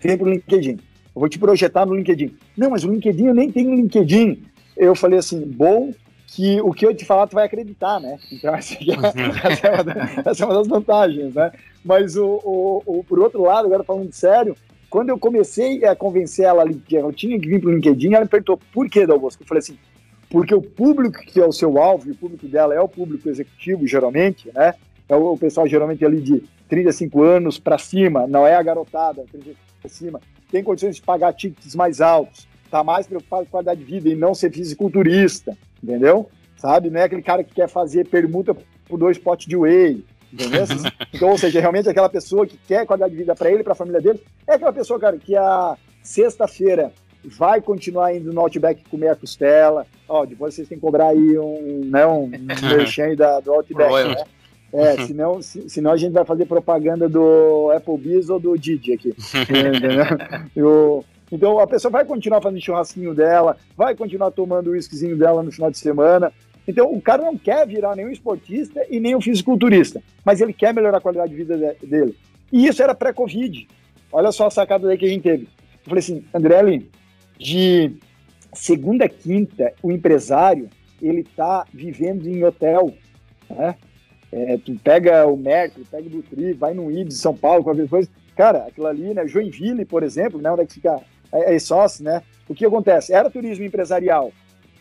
vem pro LinkedIn. Eu vou te projetar no LinkedIn. Não, mas o LinkedIn eu nem tenho LinkedIn eu falei assim, bom que o que eu te falar tu vai acreditar, né? Então <laughs> essa, é, essa, é, uma, essa é, uma, das vantagens, né? Mas o, o, o, por outro lado, agora falando sério, quando eu comecei a convencer ela ali que eu tinha que vir para o LinkedIn, ela me perguntou por que, Dalbosco? Eu falei assim, porque o público que é o seu alvo, o público dela é o público executivo, geralmente, né? É o, o pessoal geralmente ali de 35 anos para cima, não é a garotada, 35 para cima, tem condições de pagar tickets mais altos, tá mais preocupado com qualidade de vida e não ser fisiculturista, entendeu? Sabe? Não é aquele cara que quer fazer permuta por dois potes de whey, entendeu? <laughs> então, ou seja, realmente aquela pessoa que quer qualidade de vida para ele para a família dele, é aquela pessoa, cara, que a sexta-feira vai continuar indo no Outback comer a costela. Ó, depois vocês têm que cobrar aí um, né, um, <laughs> merchan da, do Outback, né? É, senão, se, senão a gente vai fazer propaganda do Applebee's ou do Didi aqui. <laughs> entendeu? Eu, então a pessoa vai continuar fazendo churrasquinho dela, vai continuar tomando o whiskyzinho dela no final de semana. Então o cara não quer virar nenhum esportista e nem um fisiculturista, mas ele quer melhorar a qualidade de vida dele. E isso era pré-Covid. Olha só a sacada daí que a gente teve. Eu falei assim, André, de segunda a quinta, o empresário ele está vivendo em hotel, né? É, tu pega o Mercury, pega o Butri, vai no Ibis, São Paulo, qualquer coisa. Cara, aquilo ali, né? Joinville, por exemplo, né? Onde é que fica é, é sócio, né? O que acontece? Era turismo empresarial,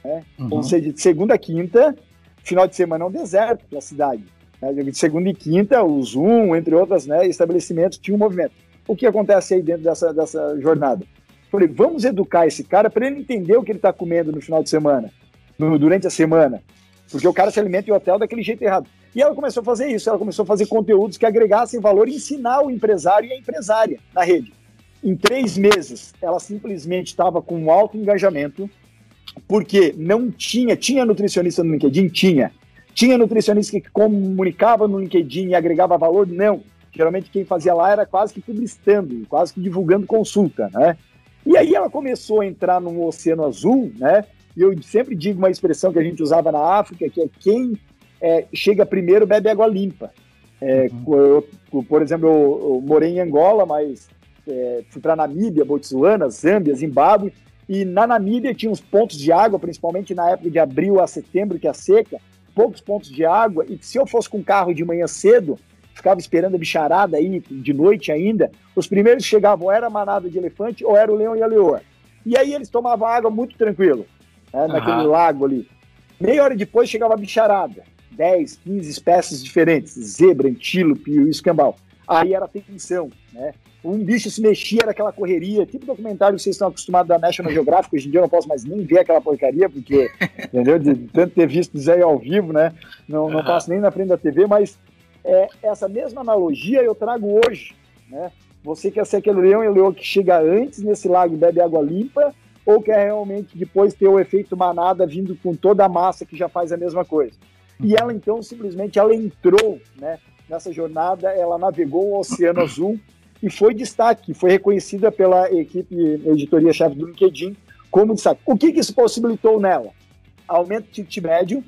né? Uhum. Ou seja, de segunda a quinta, final de semana é um deserto pela cidade. Né? De segunda e quinta, o Zoom, entre outras né, estabelecimentos, tinha um movimento. o que acontece aí dentro dessa, dessa jornada? Falei, vamos educar esse cara para ele entender o que ele está comendo no final de semana, no, durante a semana. Porque o cara se alimenta em hotel daquele jeito errado. E ela começou a fazer isso, ela começou a fazer conteúdos que agregassem valor e ensinar o empresário e a empresária na rede. Em três meses, ela simplesmente estava com um alto engajamento, porque não tinha, tinha nutricionista no LinkedIn? Tinha. Tinha nutricionista que comunicava no LinkedIn e agregava valor? Não. Geralmente quem fazia lá era quase que publicitando, quase que divulgando consulta, né? E aí ela começou a entrar no Oceano Azul, né? E eu sempre digo uma expressão que a gente usava na África, que é quem é, chega primeiro bebe água limpa. É, uhum. eu, por exemplo, eu, eu, morei em Angola, mas é, fui para Namíbia, Botsuana, Zâmbia, Zimbábue, e na Namíbia tinha uns pontos de água, principalmente na época de abril a setembro, que é seca, poucos pontos de água, e se eu fosse com carro de manhã cedo, ficava esperando a bicharada aí, de noite ainda, os primeiros que chegavam era a manada de elefante ou era o leão e a leoa. E aí eles tomavam água muito tranquilo, né, naquele lago ali. Meia hora depois chegava a bicharada, 10, 15 espécies diferentes, zebra, antílope e escambau. Aí era tensão, né? Um bicho se mexia, era aquela correria, tipo documentário que vocês estão acostumados da National Geographic, hoje em dia eu não posso mais nem ver aquela porcaria, porque, <laughs> entendeu? De tanto ter visto isso aí ao vivo, né? Não, não passo nem na frente da TV, mas é, essa mesma analogia eu trago hoje, né? Você quer ser aquele leão e leão que chega antes nesse lago e bebe água limpa, ou quer realmente depois ter o efeito manada vindo com toda a massa que já faz a mesma coisa? E ela então simplesmente ela entrou, né? Nessa jornada, ela navegou o Oceano Azul e foi destaque, foi reconhecida pela equipe editoria-chefe do LinkedIn como destaque. O que, que isso possibilitou nela? Aumento de ticket médio,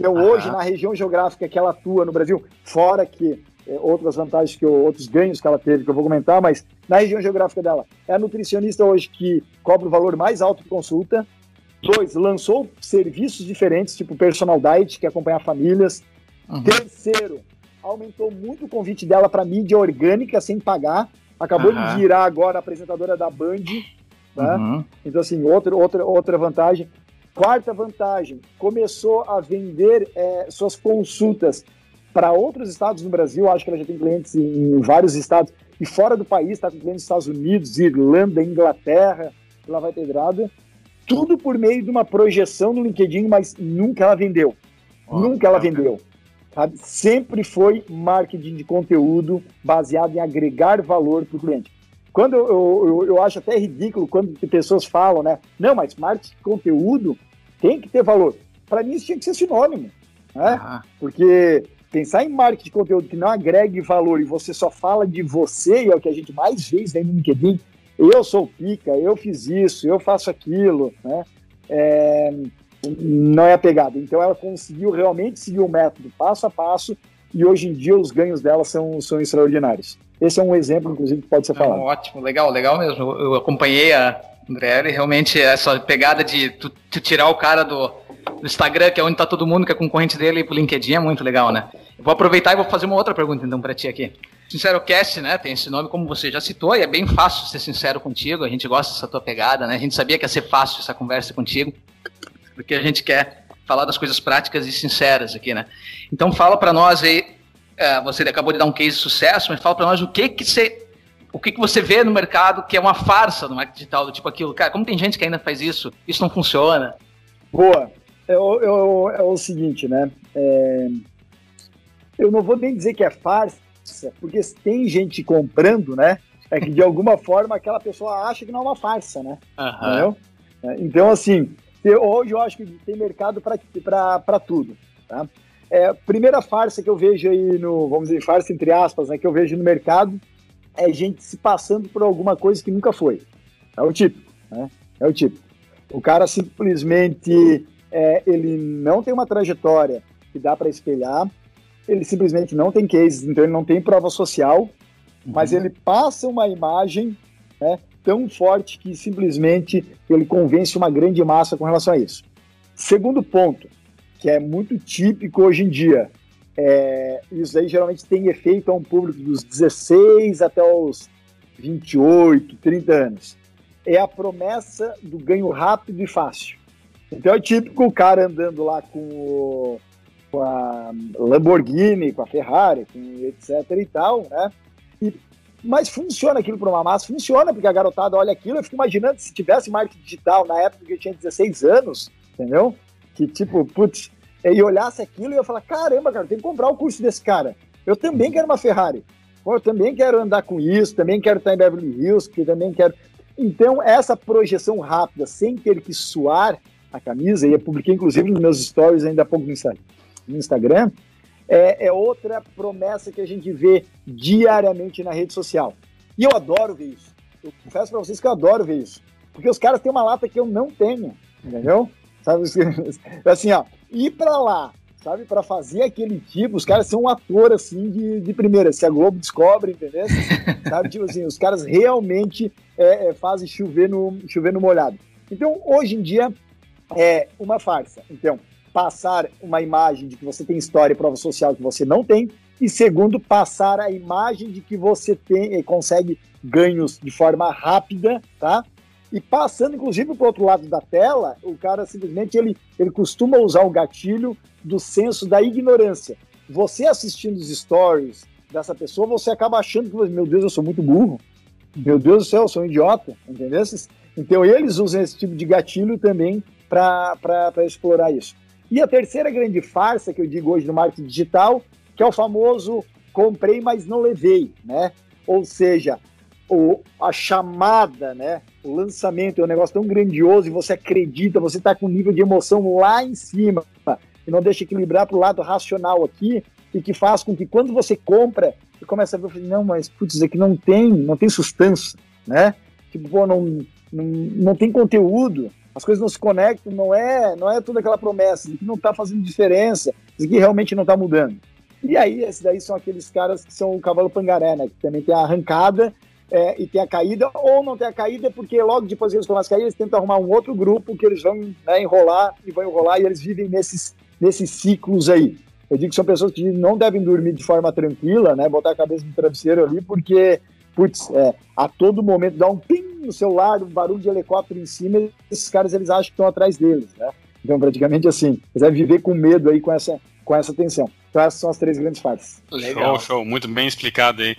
então, hoje, na região geográfica que ela atua no Brasil, fora que é, outras vantagens, que eu, outros ganhos que ela teve, que eu vou comentar, mas na região geográfica dela, é a nutricionista hoje que cobra o valor mais alto de consulta. Dois, lançou serviços diferentes, tipo personal diet, que acompanha famílias. Uhum. Terceiro, aumentou muito o convite dela para mídia orgânica sem pagar. Acabou uhum. de virar agora apresentadora da Band. Tá? Uhum. Então, assim, outra, outra, outra vantagem. Quarta vantagem, começou a vender é, suas consultas para outros estados no Brasil. Acho que ela já tem clientes em vários estados e fora do país, está com clientes nos Estados Unidos, Irlanda, Inglaterra, ela vai ter grada. Tudo por meio de uma projeção no LinkedIn, mas nunca ela vendeu. Oh, nunca ela vendeu. Sabe? Sempre foi marketing de conteúdo baseado em agregar valor para o cliente. Quando eu, eu, eu, acho até ridículo quando pessoas falam, né? Não, mas marketing de conteúdo tem que ter valor. Para mim, isso tinha que ser sinônimo. Né? Ah. Porque pensar em marketing de conteúdo que não agregue valor e você só fala de você, e é o que a gente mais vê né, no LinkedIn, eu sou pica, eu fiz isso, eu faço aquilo, né? É, não é a pegada. Então ela conseguiu realmente seguir o método passo a passo e hoje em dia os ganhos dela são, são extraordinários. Esse é um exemplo, inclusive, que pode ser falado. ótimo, legal, legal mesmo. Eu acompanhei a André e realmente essa pegada de tu, tu tirar o cara do, do, Instagram, que é onde está todo mundo, que é concorrente dele, e pro LinkedIn é muito legal, né? Eu vou aproveitar e vou fazer uma outra pergunta então para ti aqui. SinceroCast, né? Tem esse nome, como você já citou, e é bem fácil ser sincero contigo. A gente gosta dessa tua pegada, né? A gente sabia que ia ser fácil essa conversa contigo, porque a gente quer falar das coisas práticas e sinceras aqui, né? Então fala para nós aí é, você acabou de dar um case de sucesso, mas fala para nós o que que você o que, que você vê no mercado que é uma farsa no marketing digital, do tipo aquilo, cara, como tem gente que ainda faz isso, isso não funciona. Boa. É, o, é o seguinte, né? É, eu não vou nem dizer que é farsa, porque tem gente comprando, né? É que de <laughs> alguma forma aquela pessoa acha que não é uma farsa, né? Uhum. Então, assim, hoje eu acho que tem mercado para tudo, tá? É, primeira farsa que eu vejo aí no, vamos dizer, farsa entre aspas, né, que eu vejo no mercado é gente se passando por alguma coisa que nunca foi. É o tipo, né? É o tipo. O cara simplesmente é, ele não tem uma trajetória que dá para espelhar, ele simplesmente não tem cases, então ele não tem prova social, uhum. mas ele passa uma imagem né, tão forte que simplesmente ele convence uma grande massa com relação a isso. Segundo ponto, que é muito típico hoje em dia. É, isso aí geralmente tem efeito a um público dos 16 até os 28, 30 anos. É a promessa do ganho rápido e fácil. Então é típico o cara andando lá com, o, com a Lamborghini, com a Ferrari, com etc e tal, né? E Mas funciona aquilo para uma massa? Funciona, porque a garotada olha aquilo. Eu fico imaginando se tivesse marketing digital na época que eu tinha 16 anos, entendeu? Que tipo, putz, e olhasse aquilo e eu falar: caramba, cara, tem que comprar o curso desse cara. Eu também quero uma Ferrari. eu também quero andar com isso, também quero estar em Beverly Hills, que também quero. Então, essa projeção rápida, sem ter que suar a camisa, e eu publiquei inclusive nos meus stories ainda há pouco no Instagram, é, é outra promessa que a gente vê diariamente na rede social. E eu adoro ver isso. Eu confesso para vocês que eu adoro ver isso. Porque os caras têm uma lata que eu não tenho, entendeu? Sabe, <laughs> assim, ó, ir para lá, sabe, para fazer aquele tipo, os caras são um ator, assim, de, de primeira, se a Globo descobre, entendeu? <laughs> sabe, tipo assim, os caras realmente é, é, fazem chover no, chover no molhado. Então, hoje em dia, é uma farsa. Então, passar uma imagem de que você tem história e prova social que você não tem, e segundo, passar a imagem de que você tem e consegue ganhos de forma rápida, tá? E passando, inclusive, para o outro lado da tela, o cara simplesmente ele, ele costuma usar o gatilho do senso da ignorância. Você assistindo os stories dessa pessoa, você acaba achando que, meu Deus, eu sou muito burro. Meu Deus do céu, eu sou um idiota, entendeu? Então eles usam esse tipo de gatilho também para explorar isso. E a terceira grande farsa que eu digo hoje no marketing digital, que é o famoso comprei, mas não levei, né? Ou seja, o, a chamada, né? O lançamento é um negócio tão grandioso e você acredita, você está com um nível de emoção lá em cima e não deixa equilibrar para o lado racional aqui e que faz com que quando você compra, você começa a ver, não, mas putz, aqui não tem, não tem sustância, né? Tipo, pô, não, não, não tem conteúdo, as coisas não se conectam, não é, não é toda aquela promessa de que não está fazendo diferença, de que realmente não está mudando. E aí, esses daí são aqueles caras que são o cavalo pangaré, né? Que também tem a arrancada é, e tem a caída, ou não tem a caída, porque logo depois que eles começam a cair, eles tentam arrumar um outro grupo que eles vão né, enrolar e vão enrolar e eles vivem nesses, nesses ciclos aí. Eu digo que são pessoas que não devem dormir de forma tranquila, né? Botar a cabeça no travesseiro ali, porque, putz, é, a todo momento dá um ping no celular, um barulho de helicóptero em cima, esses caras eles acham que estão atrás deles, né? Então, praticamente assim, eles devem viver com medo aí com essa, com essa tensão. Então, essas são as três grandes fases. Legal. Show, show, muito bem explicado aí.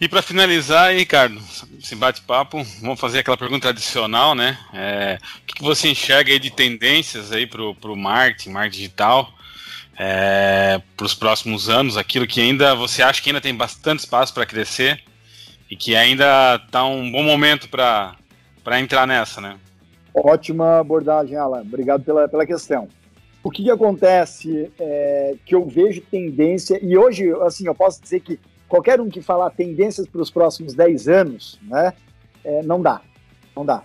E para finalizar, aí, Ricardo, esse bate-papo, vamos fazer aquela pergunta tradicional, né? É, o que você enxerga aí de tendências aí para o marketing, marketing digital, é, para os próximos anos? Aquilo que ainda você acha que ainda tem bastante espaço para crescer e que ainda está um bom momento para entrar nessa, né? Ótima abordagem, Alan. Obrigado pela, pela questão. O que, que acontece é que eu vejo tendência, e hoje, assim, eu posso dizer que qualquer um que falar tendências para os próximos 10 anos, né, é, não dá. Não dá.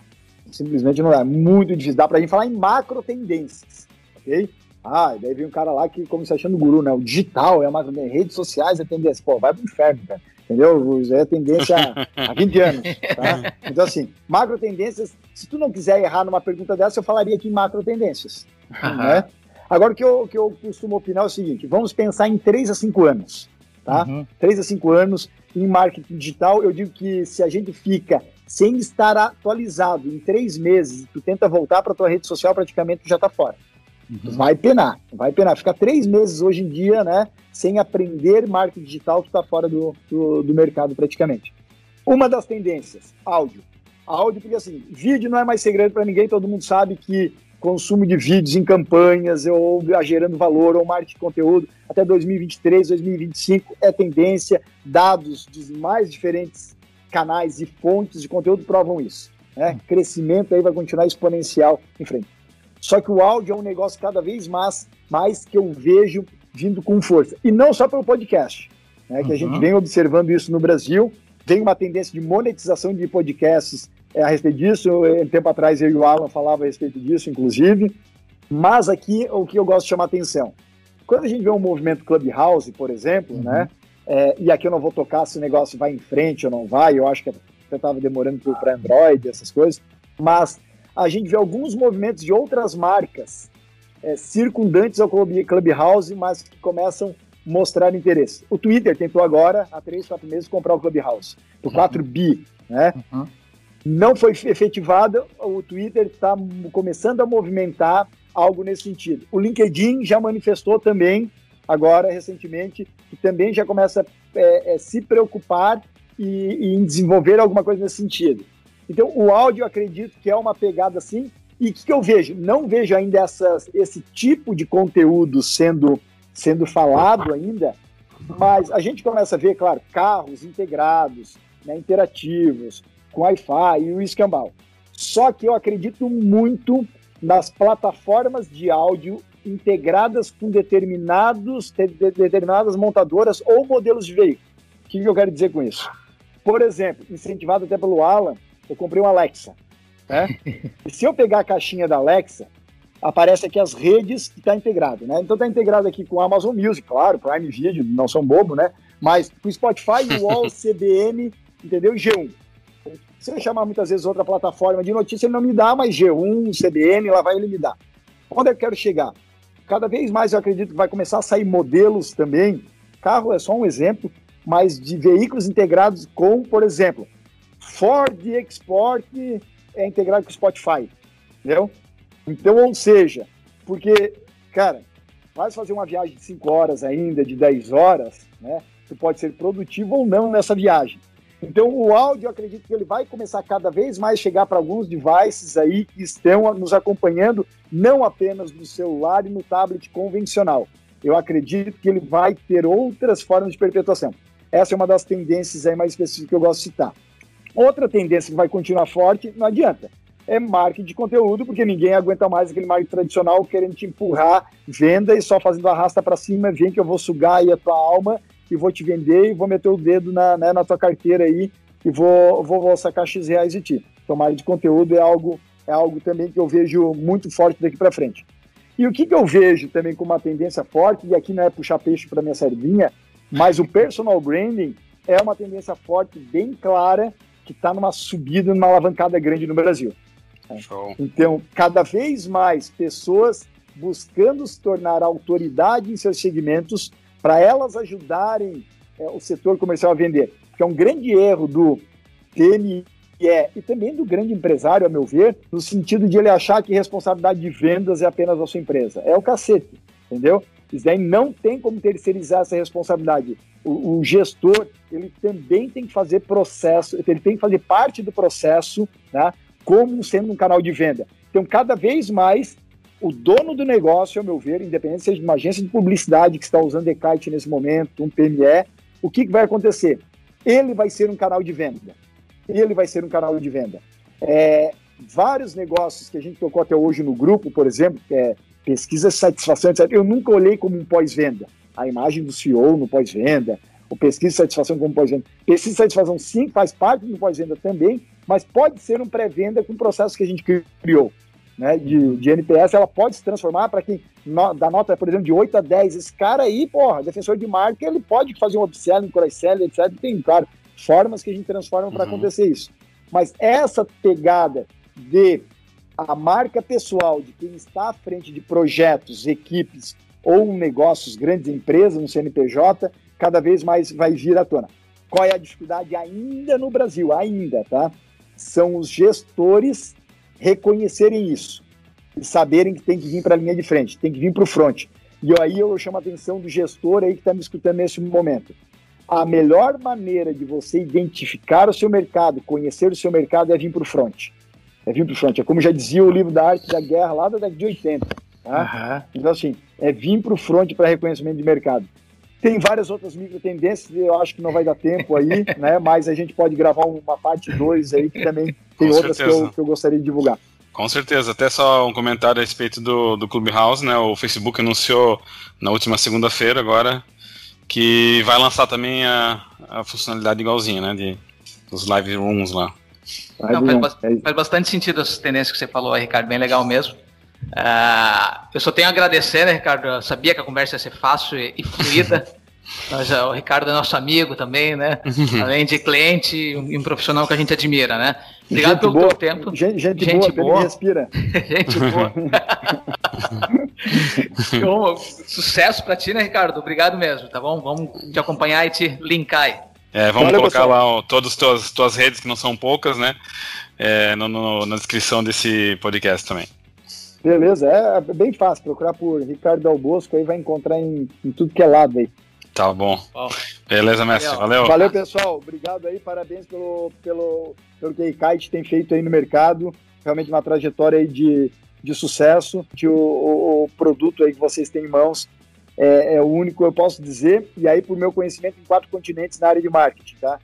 Simplesmente não dá. É muito difícil. Dá para a gente falar em macro tendências, ok? Ah, daí vem um cara lá que, como se achando guru, né? O digital é uma redes sociais é tendência. Pô, vai pro inferno, cara entendeu? Isso é tendência <laughs> há 20 anos, tá? Então, assim, macro tendências, se tu não quiser errar numa pergunta dessa, eu falaria aqui em macro tendências, uhum. né? Agora, o que eu, que eu costumo opinar é o seguinte, vamos pensar em 3 a 5 anos, tá? Uhum. 3 a 5 anos em marketing digital, eu digo que se a gente fica sem estar atualizado em três meses, tu tenta voltar para tua rede social, praticamente tu já está fora. Uhum. Vai penar, vai penar. Ficar três meses hoje em dia, né? Sem aprender marketing digital, tu está fora do, do, do, mercado praticamente. Uma das tendências, áudio. Áudio, porque assim, vídeo não é mais segredo para ninguém, todo mundo sabe que consumo de vídeos em campanhas ou gerando valor ou marketing de conteúdo até 2023, 2025 é tendência. Dados dos mais diferentes canais e fontes de conteúdo provam isso. Né? Crescimento aí vai continuar exponencial em frente. Só que o áudio é um negócio cada vez mais, mais que eu vejo vindo com força. E não só pelo podcast, né, que uhum. a gente uhum. vem observando isso no Brasil. Tem uma tendência de monetização de podcasts é, a respeito disso. Um tempo atrás eu e o Alan falava a respeito disso, inclusive. Mas aqui o que eu gosto de chamar atenção. Quando a gente vê um movimento Clubhouse, por exemplo, uhum. né? É, e aqui eu não vou tocar se o negócio vai em frente ou não vai, eu acho que até estava demorando para Android, essas coisas. Mas a gente vê alguns movimentos de outras marcas é, circundantes ao Clubhouse, mas que começam a mostrar interesse. O Twitter tentou agora, há três, quatro meses, comprar o Clubhouse, por 4 uhum. bi, né? Uhum. Não foi efetivado, o Twitter está começando a movimentar algo nesse sentido. O LinkedIn já manifestou também, agora, recentemente, que também já começa a é, é, se preocupar e, e em desenvolver alguma coisa nesse sentido. Então, o áudio, eu acredito que é uma pegada assim. E o que, que, eu vejo? Não vejo ainda essas, esse tipo de conteúdo sendo, sendo falado ainda, mas a gente começa a ver, claro, carros integrados, né, interativos, com Wi-Fi e o escambau. Só que eu acredito muito nas plataformas de áudio integradas com determinados, de, de, determinadas montadoras ou modelos de veículo. O que, que eu quero dizer com isso? Por exemplo, incentivado até pelo Alan, eu comprei um Alexa. Né? <laughs> e se eu pegar a caixinha da Alexa, aparece aqui as redes que está integrado, né? Então está integrado aqui com a Amazon Music, claro, Prime Video, não são bobo, né? Mas com Spotify, <laughs> UOL, CBN, entendeu? G1. Se eu chamar muitas vezes outra plataforma de notícia, ele não me dá, mas G1, CBN, lá vai ele me dar. Onde eu quero chegar? Cada vez mais eu acredito que vai começar a sair modelos também. Carro é só um exemplo, mas de veículos integrados com, por exemplo, Ford Export é integrado com Spotify, entendeu? Então, ou seja, porque, cara, vai fazer uma viagem de 5 horas ainda, de 10 horas, né? Tu pode ser produtivo ou não nessa viagem. Então, o áudio, eu acredito que ele vai começar cada vez mais chegar para alguns devices aí que estão nos acompanhando, não apenas no celular e no tablet convencional. Eu acredito que ele vai ter outras formas de perpetuação. Essa é uma das tendências aí mais específicas que eu gosto de citar. Outra tendência que vai continuar forte, não adianta, é marketing de conteúdo, porque ninguém aguenta mais aquele marketing tradicional querendo te empurrar, venda e só fazendo arrasta para cima, vem que eu vou sugar aí a tua alma e vou te vender e vou meter o dedo na, né, na tua carteira aí e vou, vou, vou sacar X reais de ti. Então, marketing de conteúdo é algo, é algo também que eu vejo muito forte daqui para frente. E o que, que eu vejo também como uma tendência forte, e aqui não é puxar peixe para minha sardinha, mas o personal branding é uma tendência forte, bem clara, que está numa subida, numa alavancada grande no Brasil. Show. Então, cada vez mais pessoas buscando se tornar autoridade em seus segmentos para elas ajudarem é, o setor comercial a vender. Que é um grande erro do TME e também do grande empresário, a meu ver, no sentido de ele achar que responsabilidade de vendas é apenas a sua empresa. É o cacete, entendeu? Isso daí não tem como terceirizar essa responsabilidade. O, o, gestor, ele também tem que fazer processo, ele tem que fazer parte do processo, né, como sendo um canal de venda. Então, cada vez mais, o dono do negócio, ao meu ver, independente seja de uma agência de publicidade que está usando e-kite nesse momento, um PME, o que, que vai acontecer? Ele vai ser um canal de venda. Ele vai ser um canal de venda. É, vários negócios que a gente tocou até hoje no grupo, por exemplo, que é pesquisa de satisfação, etc. Eu nunca olhei como um pós-venda. A imagem do CEO no pós-venda, o pesquisa de satisfação como pós-venda. Pesquisa de satisfação, sim, faz parte do pós-venda também, mas pode ser um pré-venda com o processo que a gente criou né, de, de NPS, ela pode se transformar para quem no, dá nota, por exemplo, de 8 a 10. Esse cara aí, porra, defensor de marca, ele pode fazer um upselling, cross-selling, etc. Tem, claro, formas que a gente transforma para uhum. acontecer isso. Mas essa pegada de a marca pessoal de quem está à frente de projetos, equipes ou negócios, grandes empresas, no CNPJ, cada vez mais vai vir à tona. Qual é a dificuldade ainda no Brasil? Ainda, tá? São os gestores reconhecerem isso e saberem que tem que vir para a linha de frente, tem que vir para o front. E aí eu chamo a atenção do gestor aí que está me escutando nesse momento. A melhor maneira de você identificar o seu mercado, conhecer o seu mercado é vir para o front. É vir para o front. É como já dizia o livro da arte da guerra lá da década de 80. Tá? Uhum. Então, assim, é vir para o front para reconhecimento de mercado. Tem várias outras micro tendências, eu acho que não vai dar tempo aí, <laughs> né? Mas a gente pode gravar uma parte 2 aí que também tem Com outras que eu, que eu, gostaria de divulgar. Com certeza, até só um comentário a respeito do, do Clubhouse, né? O Facebook anunciou na última segunda-feira agora que vai lançar também a, a funcionalidade igualzinha, né? De, dos live rooms lá. Não, faz, é faz, bastante sentido essas tendências que você falou aí, Ricardo, bem legal mesmo. Uh, eu só tenho a agradecer, né, Ricardo? Eu sabia que a conversa ia ser fácil e, e fluida. <laughs> Mas, uh, o Ricardo é nosso amigo também, né? Além de cliente e um, profissional que a gente admira, né? Obrigado gente pelo boa, tempo. Gente, gente, gente boa, boa. respira. <laughs> gente boa. <laughs> então, sucesso para ti, né, Ricardo? Obrigado mesmo, tá bom? Vamos te acompanhar e te linkar aí. É, vamos Valeu, colocar pessoal. lá todas as tuas, tuas redes, que não são poucas, né? É, no, no, na descrição desse podcast também. Beleza, é bem fácil. Procurar por Ricardo Albosco aí vai encontrar em, em tudo que é lado aí. Tá bom. bom. Beleza, mestre. Valeu. Valeu, pessoal. Obrigado aí. Parabéns pelo, pelo, pelo que a Kite tem feito aí no mercado. Realmente uma trajetória aí de, de sucesso. Que o, o, o produto aí que vocês têm em mãos é, é, o único, eu posso dizer. E aí, por meu conhecimento em quatro continentes na área de marketing, tá?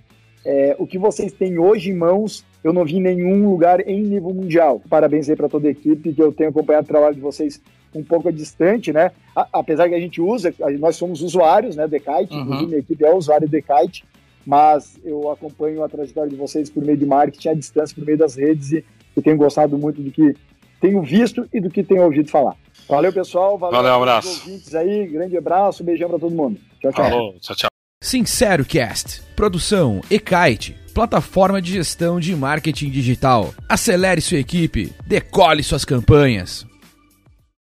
É, o que vocês têm hoje em mãos, eu não vi em nenhum lugar em nível mundial. Parabéns aí para toda a equipe, que eu tenho acompanhado o trabalho de vocês um pouco distante, né? A, apesar que a gente usa, nós somos usuários, né, do Kite, uhum. inclusive minha equipe é usuário do Kite, mas eu acompanho a trajetória de vocês por meio de marketing à distância, por meio das redes e eu tenho gostado muito do que tenho visto e do que tenho ouvido falar. Valeu, pessoal. Valeu, Valeu um abraço. ouvintes aí. Grande abraço, beijão para todo mundo. Tchau, tchau. Falou, tchau, tchau. Sincero Cast. Produção Ekite, plataforma de gestão de marketing digital. Acelere sua equipe, decole suas campanhas.